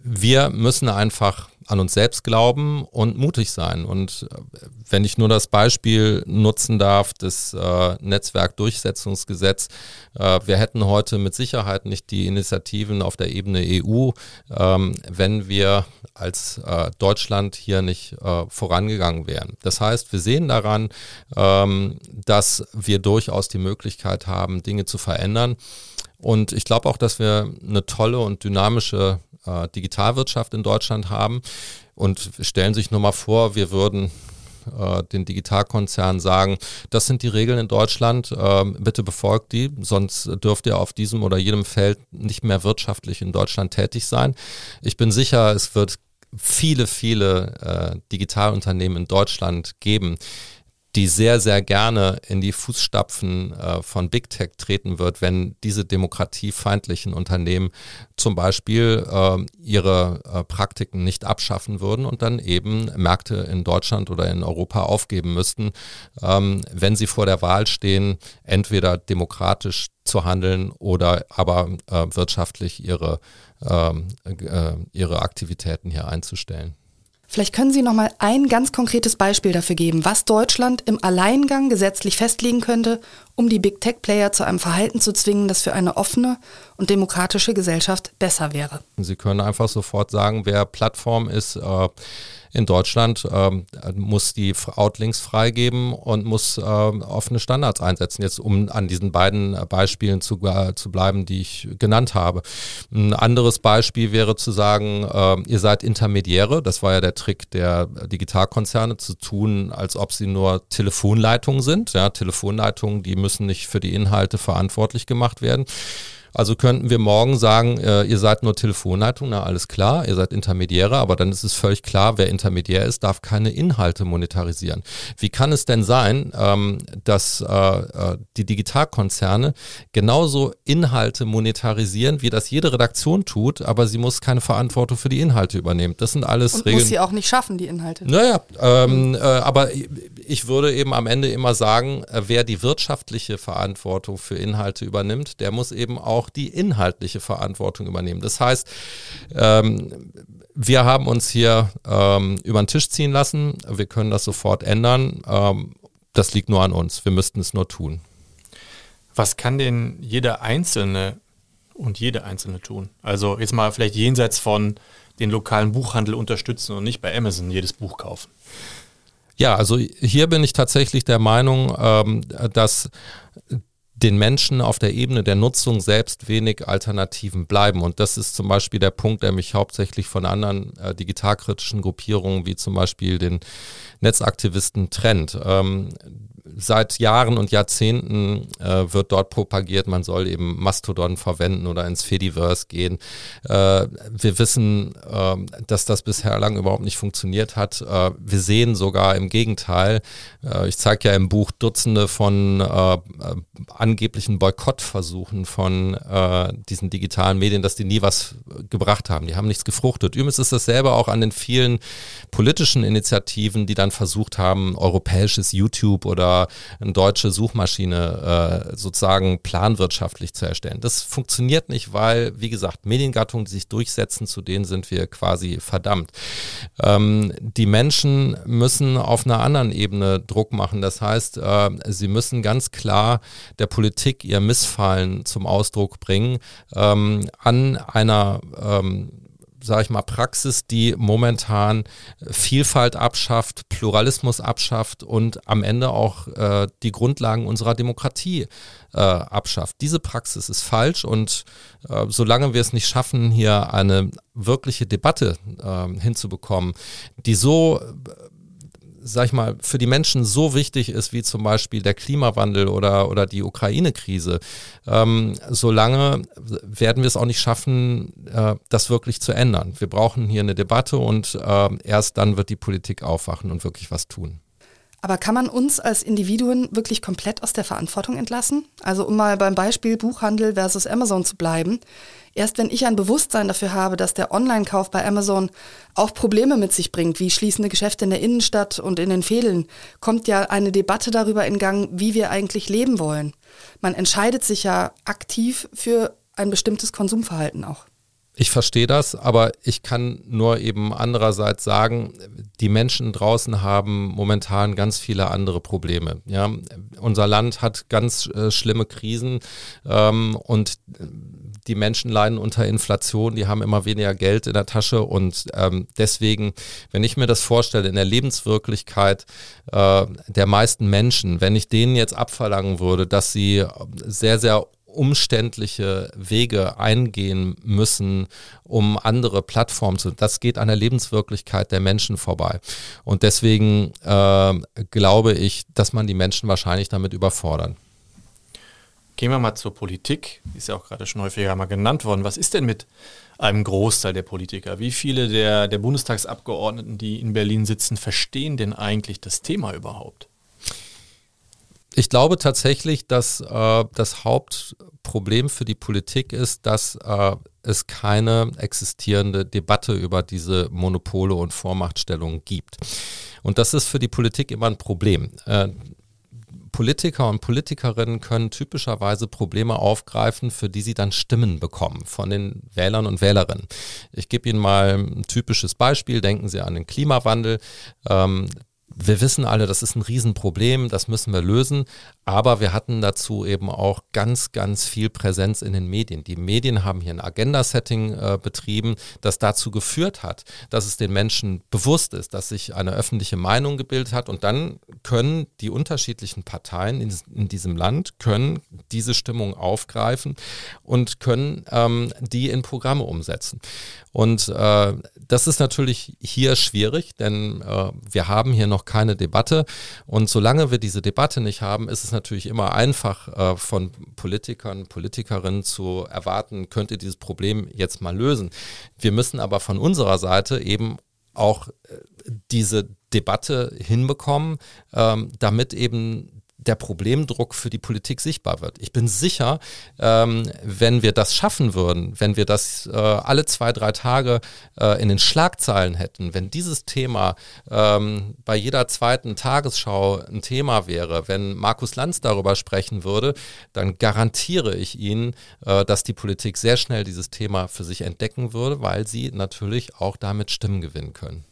wir müssen einfach an uns selbst glauben und mutig sein. Und äh, wenn ich nur das Beispiel nutzen darf, das äh, Netzwerkdurchsetzungsgesetz, äh, wir hätten heute mit Sicherheit nicht die Initiativen auf der Ebene EU, ähm, wenn wir als äh, Deutschland hier nicht äh, vorangegangen wären. Das heißt, wir sehen daran, ähm, dass wir durchaus die Möglichkeit haben, Dinge zu verändern. Und ich glaube auch, dass wir eine tolle und dynamische äh, Digitalwirtschaft in Deutschland haben und stellen sich nur mal vor, wir würden äh, den Digitalkonzernen sagen, das sind die Regeln in Deutschland, äh, bitte befolgt die, sonst dürft ihr auf diesem oder jedem Feld nicht mehr wirtschaftlich in Deutschland tätig sein. Ich bin sicher, es wird viele, viele äh, Digitalunternehmen in Deutschland geben, die sehr, sehr gerne in die Fußstapfen äh, von Big Tech treten wird, wenn diese demokratiefeindlichen Unternehmen zum Beispiel äh, ihre äh, Praktiken nicht abschaffen würden und dann eben Märkte in Deutschland oder in Europa aufgeben müssten, ähm, wenn sie vor der Wahl stehen, entweder demokratisch zu handeln oder aber äh, wirtschaftlich ihre, ähm, äh, ihre Aktivitäten hier einzustellen. Vielleicht können Sie noch mal ein ganz konkretes Beispiel dafür geben, was Deutschland im Alleingang gesetzlich festlegen könnte, um die Big Tech Player zu einem Verhalten zu zwingen, das für eine offene und demokratische Gesellschaft besser wäre. Sie können einfach sofort sagen, wer Plattform ist, äh, in Deutschland ähm, muss die Outlinks freigeben und muss äh, offene Standards einsetzen. Jetzt um an diesen beiden Beispielen zu, äh, zu bleiben, die ich genannt habe. Ein anderes Beispiel wäre zu sagen, äh, ihr seid Intermediäre. Das war ja der Trick der Digitalkonzerne zu tun, als ob sie nur Telefonleitungen sind. Ja, Telefonleitungen, die müssen nicht für die Inhalte verantwortlich gemacht werden. Also könnten wir morgen sagen, äh, ihr seid nur Telefonleitung, na alles klar, ihr seid Intermediäre, aber dann ist es völlig klar, wer Intermediär ist, darf keine Inhalte monetarisieren. Wie kann es denn sein, ähm, dass äh, äh, die Digitalkonzerne genauso Inhalte monetarisieren, wie das jede Redaktion tut, aber sie muss keine Verantwortung für die Inhalte übernehmen? Das sind alles Und Regeln. muss sie auch nicht schaffen, die Inhalte. Naja, ähm, äh, aber ich würde eben am Ende immer sagen, äh, wer die wirtschaftliche Verantwortung für Inhalte übernimmt, der muss eben auch auch die inhaltliche Verantwortung übernehmen. Das heißt, ähm, wir haben uns hier ähm, über den Tisch ziehen lassen. Wir können das sofort ändern. Ähm, das liegt nur an uns. Wir müssten es nur tun. Was kann denn jeder Einzelne und jede Einzelne tun? Also jetzt mal vielleicht jenseits von den lokalen Buchhandel unterstützen und nicht bei Amazon jedes Buch kaufen. Ja, also hier bin ich tatsächlich der Meinung, ähm, dass den Menschen auf der Ebene der Nutzung selbst wenig Alternativen bleiben. Und das ist zum Beispiel der Punkt, der mich hauptsächlich von anderen äh, digitalkritischen Gruppierungen wie zum Beispiel den Netzaktivisten trennt. Ähm, seit Jahren und Jahrzehnten äh, wird dort propagiert, man soll eben Mastodon verwenden oder ins Fediverse gehen. Äh, wir wissen, äh, dass das bisher lang überhaupt nicht funktioniert hat. Äh, wir sehen sogar im Gegenteil, äh, ich zeige ja im Buch Dutzende von äh, angeblichen Boykottversuchen von diesen digitalen Medien, dass die nie was gebracht haben. Die haben nichts gefruchtet. Übrigens ist dasselbe auch an den vielen politischen Initiativen, die dann versucht haben, europäisches YouTube oder eine deutsche Suchmaschine äh, sozusagen planwirtschaftlich zu erstellen. Das funktioniert nicht, weil, wie gesagt, Mediengattungen, die sich durchsetzen, zu denen sind wir quasi verdammt. Ähm, die Menschen müssen auf einer anderen Ebene Druck machen. Das heißt, äh, sie müssen ganz klar der Politik ihr Missfallen zum Ausdruck bringen ähm, an einer ähm, sage ich mal, Praxis, die momentan Vielfalt abschafft, Pluralismus abschafft und am Ende auch äh, die Grundlagen unserer Demokratie äh, abschafft. Diese Praxis ist falsch und äh, solange wir es nicht schaffen, hier eine wirkliche Debatte äh, hinzubekommen, die so sag ich mal, für die Menschen so wichtig ist, wie zum Beispiel der Klimawandel oder, oder die Ukraine-Krise, ähm, solange werden wir es auch nicht schaffen, äh, das wirklich zu ändern. Wir brauchen hier eine Debatte und äh, erst dann wird die Politik aufwachen und wirklich was tun. Aber kann man uns als Individuen wirklich komplett aus der Verantwortung entlassen? Also um mal beim Beispiel Buchhandel versus Amazon zu bleiben. Erst wenn ich ein Bewusstsein dafür habe, dass der Online-Kauf bei Amazon auch Probleme mit sich bringt, wie schließende Geschäfte in der Innenstadt und in den Fädeln, kommt ja eine Debatte darüber in Gang, wie wir eigentlich leben wollen. Man entscheidet sich ja aktiv für ein bestimmtes Konsumverhalten auch. Ich verstehe das, aber ich kann nur eben andererseits sagen, die Menschen draußen haben momentan ganz viele andere Probleme. Ja, unser Land hat ganz äh, schlimme Krisen ähm, und die Menschen leiden unter Inflation, die haben immer weniger Geld in der Tasche und ähm, deswegen, wenn ich mir das vorstelle, in der Lebenswirklichkeit äh, der meisten Menschen, wenn ich denen jetzt abverlangen würde, dass sie sehr, sehr umständliche Wege eingehen müssen, um andere Plattformen zu. Das geht an der Lebenswirklichkeit der Menschen vorbei. Und deswegen äh, glaube ich, dass man die Menschen wahrscheinlich damit überfordern. Gehen wir mal zur Politik. Ist ja auch gerade schon häufiger mal genannt worden. Was ist denn mit einem Großteil der Politiker? Wie viele der, der Bundestagsabgeordneten, die in Berlin sitzen, verstehen denn eigentlich das Thema überhaupt? Ich glaube tatsächlich, dass äh, das Hauptproblem für die Politik ist, dass äh, es keine existierende Debatte über diese Monopole und Vormachtstellungen gibt. Und das ist für die Politik immer ein Problem. Äh, Politiker und Politikerinnen können typischerweise Probleme aufgreifen, für die sie dann Stimmen bekommen von den Wählern und Wählerinnen. Ich gebe Ihnen mal ein typisches Beispiel. Denken Sie an den Klimawandel. Ähm, wir wissen alle, das ist ein Riesenproblem, das müssen wir lösen, aber wir hatten dazu eben auch ganz, ganz viel Präsenz in den Medien. Die Medien haben hier ein Agenda-Setting äh, betrieben, das dazu geführt hat, dass es den Menschen bewusst ist, dass sich eine öffentliche Meinung gebildet hat und dann können die unterschiedlichen Parteien in, in diesem Land können diese Stimmung aufgreifen und können ähm, die in Programme umsetzen. Und äh, das ist natürlich hier schwierig, denn äh, wir haben hier noch keine Debatte. Und solange wir diese Debatte nicht haben, ist es natürlich immer einfach äh, von Politikern, Politikerinnen zu erwarten, könnt ihr dieses Problem jetzt mal lösen. Wir müssen aber von unserer Seite eben auch äh, diese Debatte hinbekommen, ähm, damit eben der Problemdruck für die Politik sichtbar wird. Ich bin sicher, ähm, wenn wir das schaffen würden, wenn wir das äh, alle zwei, drei Tage äh, in den Schlagzeilen hätten, wenn dieses Thema ähm, bei jeder zweiten Tagesschau ein Thema wäre, wenn Markus Lanz darüber sprechen würde, dann garantiere ich Ihnen, äh, dass die Politik sehr schnell dieses Thema für sich entdecken würde, weil sie natürlich auch damit Stimmen gewinnen können.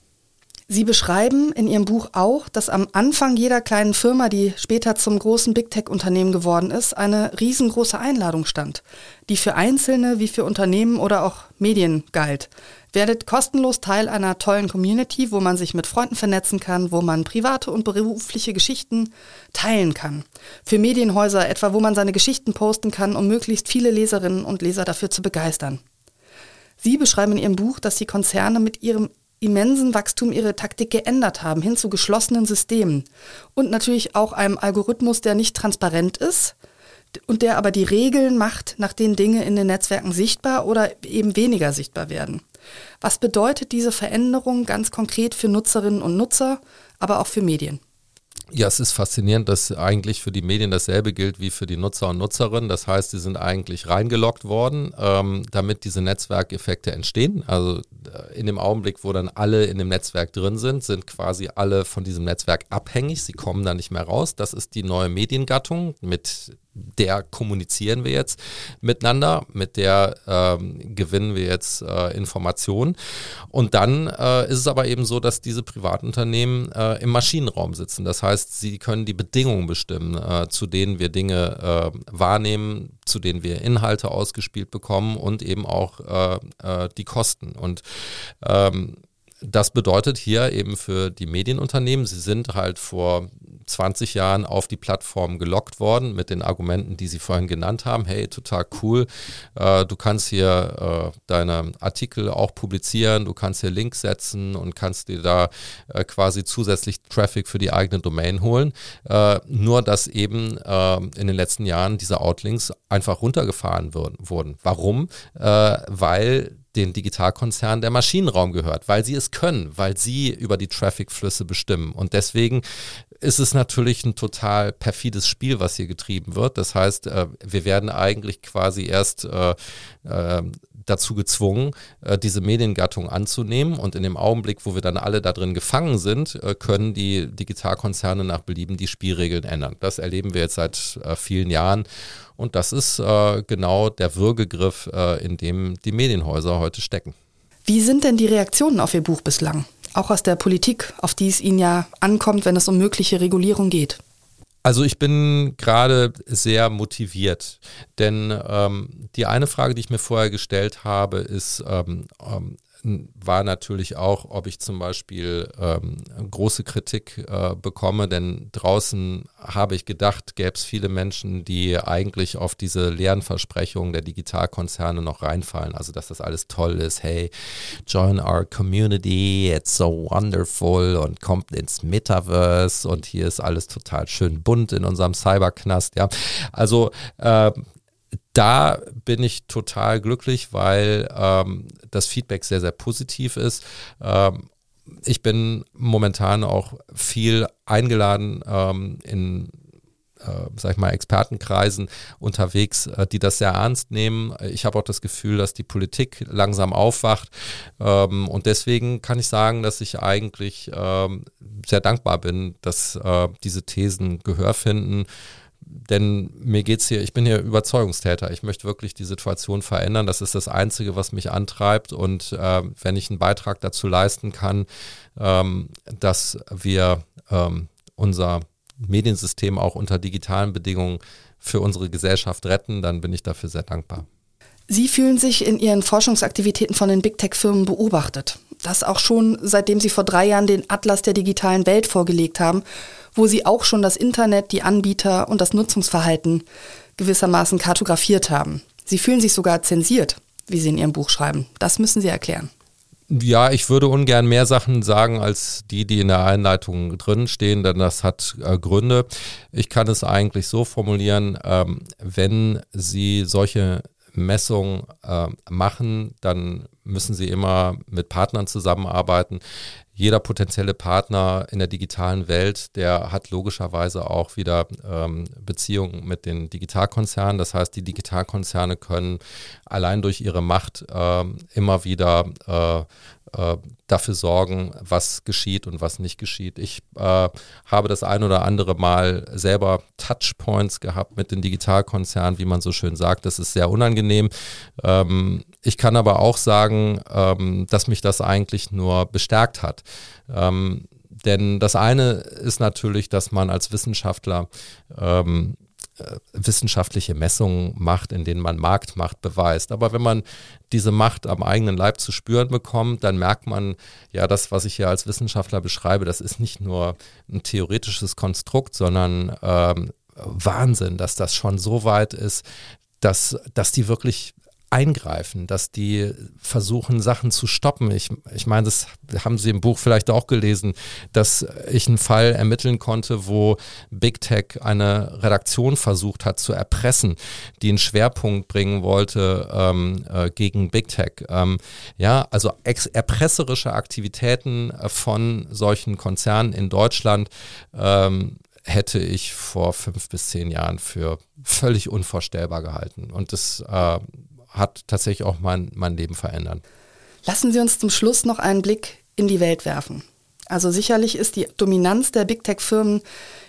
Sie beschreiben in Ihrem Buch auch, dass am Anfang jeder kleinen Firma, die später zum großen Big Tech-Unternehmen geworden ist, eine riesengroße Einladung stand, die für Einzelne wie für Unternehmen oder auch Medien galt. Werdet kostenlos Teil einer tollen Community, wo man sich mit Freunden vernetzen kann, wo man private und berufliche Geschichten teilen kann. Für Medienhäuser etwa, wo man seine Geschichten posten kann, um möglichst viele Leserinnen und Leser dafür zu begeistern. Sie beschreiben in Ihrem Buch, dass die Konzerne mit ihrem immensen Wachstum ihre Taktik geändert haben, hin zu geschlossenen Systemen. Und natürlich auch einem Algorithmus, der nicht transparent ist und der aber die Regeln macht, nach denen Dinge in den Netzwerken sichtbar oder eben weniger sichtbar werden. Was bedeutet diese Veränderung ganz konkret für Nutzerinnen und Nutzer, aber auch für Medien? Ja, es ist faszinierend, dass eigentlich für die Medien dasselbe gilt wie für die Nutzer und Nutzerinnen. Das heißt, sie sind eigentlich reingeloggt worden, ähm, damit diese Netzwerkeffekte entstehen. Also äh, in dem Augenblick, wo dann alle in dem Netzwerk drin sind, sind quasi alle von diesem Netzwerk abhängig. Sie kommen da nicht mehr raus. Das ist die neue Mediengattung mit der kommunizieren wir jetzt miteinander, mit der ähm, gewinnen wir jetzt äh, Informationen. Und dann äh, ist es aber eben so, dass diese Privatunternehmen äh, im Maschinenraum sitzen. Das heißt, sie können die Bedingungen bestimmen, äh, zu denen wir Dinge äh, wahrnehmen, zu denen wir Inhalte ausgespielt bekommen und eben auch äh, die Kosten. Und ähm, das bedeutet hier eben für die Medienunternehmen, sie sind halt vor 20 Jahren auf die Plattform gelockt worden mit den Argumenten, die Sie vorhin genannt haben. Hey, total cool. Äh, du kannst hier äh, deine Artikel auch publizieren, du kannst hier Links setzen und kannst dir da äh, quasi zusätzlich Traffic für die eigene Domain holen. Äh, nur, dass eben äh, in den letzten Jahren diese Outlinks einfach runtergefahren wurden. Warum? Äh, weil den Digitalkonzernen der Maschinenraum gehört, weil sie es können, weil sie über die Traffic-Flüsse bestimmen. Und deswegen ist es natürlich ein total perfides Spiel, was hier getrieben wird. Das heißt, äh, wir werden eigentlich quasi erst äh, äh, dazu gezwungen, diese Mediengattung anzunehmen. Und in dem Augenblick, wo wir dann alle da drin gefangen sind, können die Digitalkonzerne nach Belieben die Spielregeln ändern. Das erleben wir jetzt seit vielen Jahren. Und das ist genau der Würgegriff, in dem die Medienhäuser heute stecken. Wie sind denn die Reaktionen auf Ihr Buch bislang? auch aus der Politik, auf die es Ihnen ja ankommt, wenn es um mögliche Regulierung geht? Also ich bin gerade sehr motiviert, denn ähm, die eine Frage, die ich mir vorher gestellt habe, ist, ähm, ähm, war natürlich auch, ob ich zum Beispiel ähm, große Kritik äh, bekomme, denn draußen habe ich gedacht, gäbe es viele Menschen, die eigentlich auf diese leeren Versprechungen der Digitalkonzerne noch reinfallen. Also, dass das alles toll ist. Hey, join our community, it's so wonderful und kommt ins Metaverse und hier ist alles total schön bunt in unserem Cyberknast. Ja, also äh, da bin ich total glücklich, weil ähm, das Feedback sehr, sehr positiv ist. Ähm, ich bin momentan auch viel eingeladen ähm, in äh, sag ich mal, Expertenkreisen unterwegs, äh, die das sehr ernst nehmen. Ich habe auch das Gefühl, dass die Politik langsam aufwacht. Ähm, und deswegen kann ich sagen, dass ich eigentlich ähm, sehr dankbar bin, dass äh, diese Thesen Gehör finden denn mir geht es hier, ich bin hier Überzeugungstäter. Ich möchte wirklich die Situation verändern. Das ist das Einzige, was mich antreibt. Und äh, wenn ich einen Beitrag dazu leisten kann, ähm, dass wir ähm, unser Mediensystem auch unter digitalen Bedingungen für unsere Gesellschaft retten, dann bin ich dafür sehr dankbar. Sie fühlen sich in Ihren Forschungsaktivitäten von den Big Tech-Firmen beobachtet. Das auch schon seitdem Sie vor drei Jahren den Atlas der digitalen Welt vorgelegt haben wo sie auch schon das Internet, die Anbieter und das Nutzungsverhalten gewissermaßen kartografiert haben. Sie fühlen sich sogar zensiert, wie Sie in Ihrem Buch schreiben. Das müssen Sie erklären. Ja, ich würde ungern mehr Sachen sagen als die, die in der Einleitung drin stehen, denn das hat äh, Gründe. Ich kann es eigentlich so formulieren, ähm, wenn Sie solche Messungen äh, machen, dann müssen Sie immer mit Partnern zusammenarbeiten, jeder potenzielle Partner in der digitalen Welt, der hat logischerweise auch wieder ähm, Beziehungen mit den Digitalkonzernen. Das heißt, die Digitalkonzerne können allein durch ihre Macht äh, immer wieder äh, äh, dafür sorgen, was geschieht und was nicht geschieht. Ich äh, habe das ein oder andere Mal selber Touchpoints gehabt mit den Digitalkonzernen, wie man so schön sagt. Das ist sehr unangenehm. Ähm, ich kann aber auch sagen, ähm, dass mich das eigentlich nur bestärkt hat. Ähm, denn das eine ist natürlich, dass man als Wissenschaftler ähm, äh, wissenschaftliche Messungen macht, in denen man Marktmacht beweist. Aber wenn man diese Macht am eigenen Leib zu spüren bekommt, dann merkt man, ja, das, was ich hier als Wissenschaftler beschreibe, das ist nicht nur ein theoretisches Konstrukt, sondern ähm, Wahnsinn, dass das schon so weit ist, dass, dass die wirklich eingreifen, dass die versuchen, Sachen zu stoppen. Ich, ich meine, das haben Sie im Buch vielleicht auch gelesen, dass ich einen Fall ermitteln konnte, wo Big Tech eine Redaktion versucht hat zu erpressen, die einen Schwerpunkt bringen wollte ähm, äh, gegen Big Tech. Ähm, ja, also erpresserische Aktivitäten äh, von solchen Konzernen in Deutschland ähm, hätte ich vor fünf bis zehn Jahren für völlig unvorstellbar gehalten. Und das äh, hat tatsächlich auch mein, mein Leben verändert. Lassen Sie uns zum Schluss noch einen Blick in die Welt werfen. Also sicherlich ist die Dominanz der Big Tech-Firmen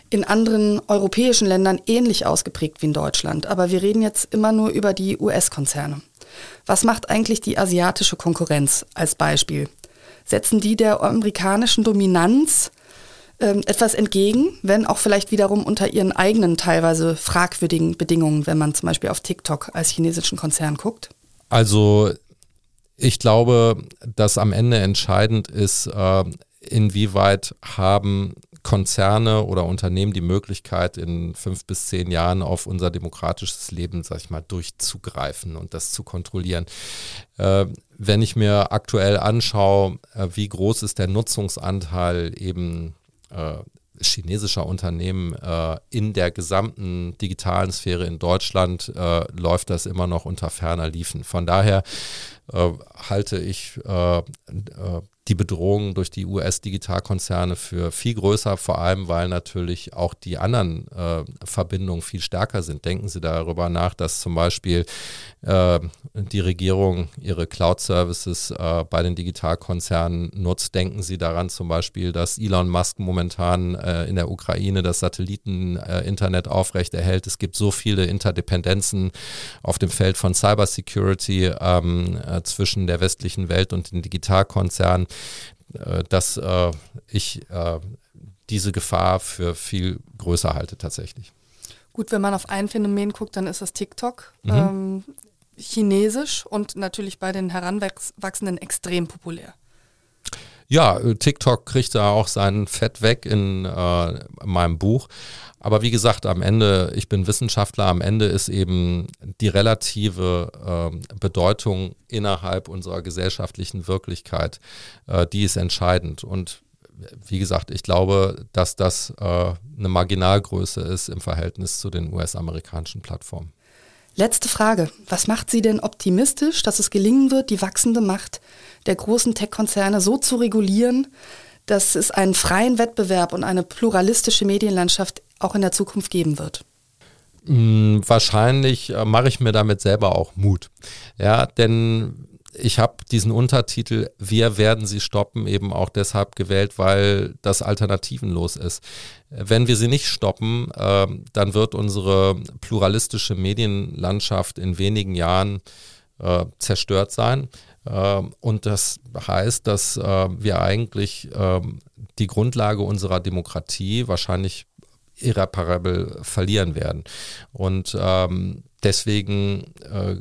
in anderen europäischen Ländern ähnlich ausgeprägt wie in Deutschland. Aber wir reden jetzt immer nur über die US-Konzerne. Was macht eigentlich die asiatische Konkurrenz als Beispiel? Setzen die der amerikanischen Dominanz ähm, etwas entgegen, wenn auch vielleicht wiederum unter ihren eigenen teilweise fragwürdigen Bedingungen, wenn man zum Beispiel auf TikTok als chinesischen Konzern guckt? Also ich glaube, dass am Ende entscheidend ist, äh, inwieweit haben Konzerne oder Unternehmen die Möglichkeit, in fünf bis zehn Jahren auf unser demokratisches Leben, sag ich mal, durchzugreifen und das zu kontrollieren. Äh, wenn ich mir aktuell anschaue, äh, wie groß ist der Nutzungsanteil eben äh, chinesischer Unternehmen äh, in der gesamten digitalen Sphäre in Deutschland äh, läuft das immer noch unter ferner Liefen. Von daher äh, halte ich äh, die Bedrohung durch die US-Digitalkonzerne für viel größer, vor allem weil natürlich auch die anderen äh, Verbindungen viel stärker sind. Denken Sie darüber nach, dass zum Beispiel äh, die Regierung ihre Cloud-Services äh, bei den Digitalkonzernen nutzt. Denken Sie daran zum Beispiel, dass Elon Musk momentan äh, in der Ukraine das Satelliten-Internet aufrechterhält. Es gibt so viele Interdependenzen auf dem Feld von Cybersecurity ähm, äh, zwischen der westlichen Welt und den Digitalkonzernen dass äh, ich äh, diese Gefahr für viel größer halte tatsächlich. Gut, wenn man auf ein Phänomen guckt, dann ist das TikTok. Mhm. Ähm, Chinesisch und natürlich bei den Heranwachsenden extrem populär. Ja, TikTok kriegt da auch sein Fett weg in äh, meinem Buch. Aber wie gesagt, am Ende, ich bin Wissenschaftler, am Ende ist eben die relative äh, Bedeutung innerhalb unserer gesellschaftlichen Wirklichkeit, äh, die ist entscheidend. Und wie gesagt, ich glaube, dass das äh, eine Marginalgröße ist im Verhältnis zu den US-amerikanischen Plattformen. Letzte Frage. Was macht Sie denn optimistisch, dass es gelingen wird, die wachsende Macht der großen Tech-Konzerne so zu regulieren, dass es einen freien Wettbewerb und eine pluralistische Medienlandschaft auch in der Zukunft geben wird? Hm, wahrscheinlich äh, mache ich mir damit selber auch Mut. Ja, denn ich habe diesen Untertitel Wir werden sie stoppen eben auch deshalb gewählt, weil das alternativenlos ist. Wenn wir sie nicht stoppen, äh, dann wird unsere pluralistische Medienlandschaft in wenigen Jahren äh, zerstört sein. Äh, und das heißt, dass äh, wir eigentlich ähm, die Grundlage unserer Demokratie wahrscheinlich irreparabel verlieren werden. Und ähm, deswegen äh,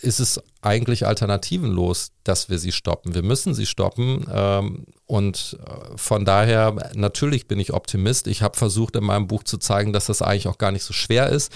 ist es eigentlich alternativenlos, dass wir sie stoppen. Wir müssen sie stoppen. Ähm, und äh, von daher, natürlich bin ich Optimist. Ich habe versucht, in meinem Buch zu zeigen, dass das eigentlich auch gar nicht so schwer ist.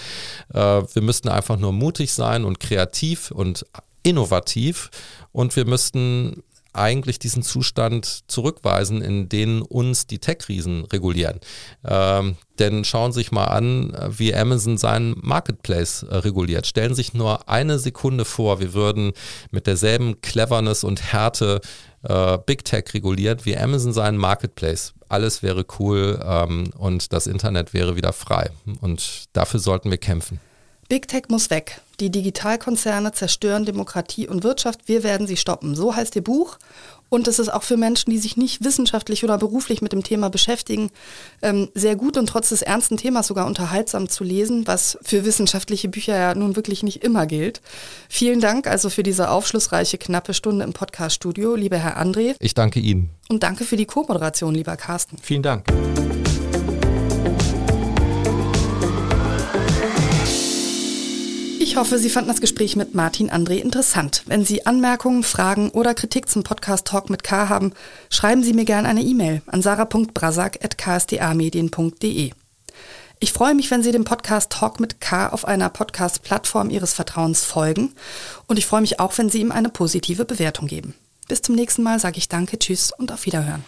Wir müssten einfach nur mutig sein und kreativ und innovativ. Und wir müssten eigentlich diesen Zustand zurückweisen, in den uns die Tech-Riesen regulieren. Ähm, denn schauen Sie sich mal an, wie Amazon seinen Marketplace äh, reguliert. Stellen Sie sich nur eine Sekunde vor, wir würden mit derselben Cleverness und Härte äh, Big Tech reguliert, wie Amazon seinen Marketplace. Alles wäre cool ähm, und das Internet wäre wieder frei. Und dafür sollten wir kämpfen. Big Tech muss weg. Die Digitalkonzerne zerstören Demokratie und Wirtschaft. Wir werden sie stoppen. So heißt Ihr Buch. Und es ist auch für Menschen, die sich nicht wissenschaftlich oder beruflich mit dem Thema beschäftigen, ähm, sehr gut und trotz des ernsten Themas sogar unterhaltsam zu lesen, was für wissenschaftliche Bücher ja nun wirklich nicht immer gilt. Vielen Dank also für diese aufschlussreiche knappe Stunde im Podcast-Studio, lieber Herr André. Ich danke Ihnen. Und danke für die Co-Moderation, lieber Carsten. Vielen Dank. Ich hoffe, Sie fanden das Gespräch mit Martin André interessant. Wenn Sie Anmerkungen, Fragen oder Kritik zum Podcast Talk mit K haben, schreiben Sie mir gerne eine E-Mail an sarah.brasak.ksdamedien.de. Ich freue mich, wenn Sie dem Podcast Talk mit K auf einer Podcast-Plattform Ihres Vertrauens folgen und ich freue mich auch, wenn Sie ihm eine positive Bewertung geben. Bis zum nächsten Mal sage ich Danke, Tschüss und auf Wiederhören.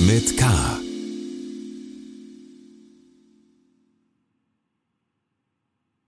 mit K.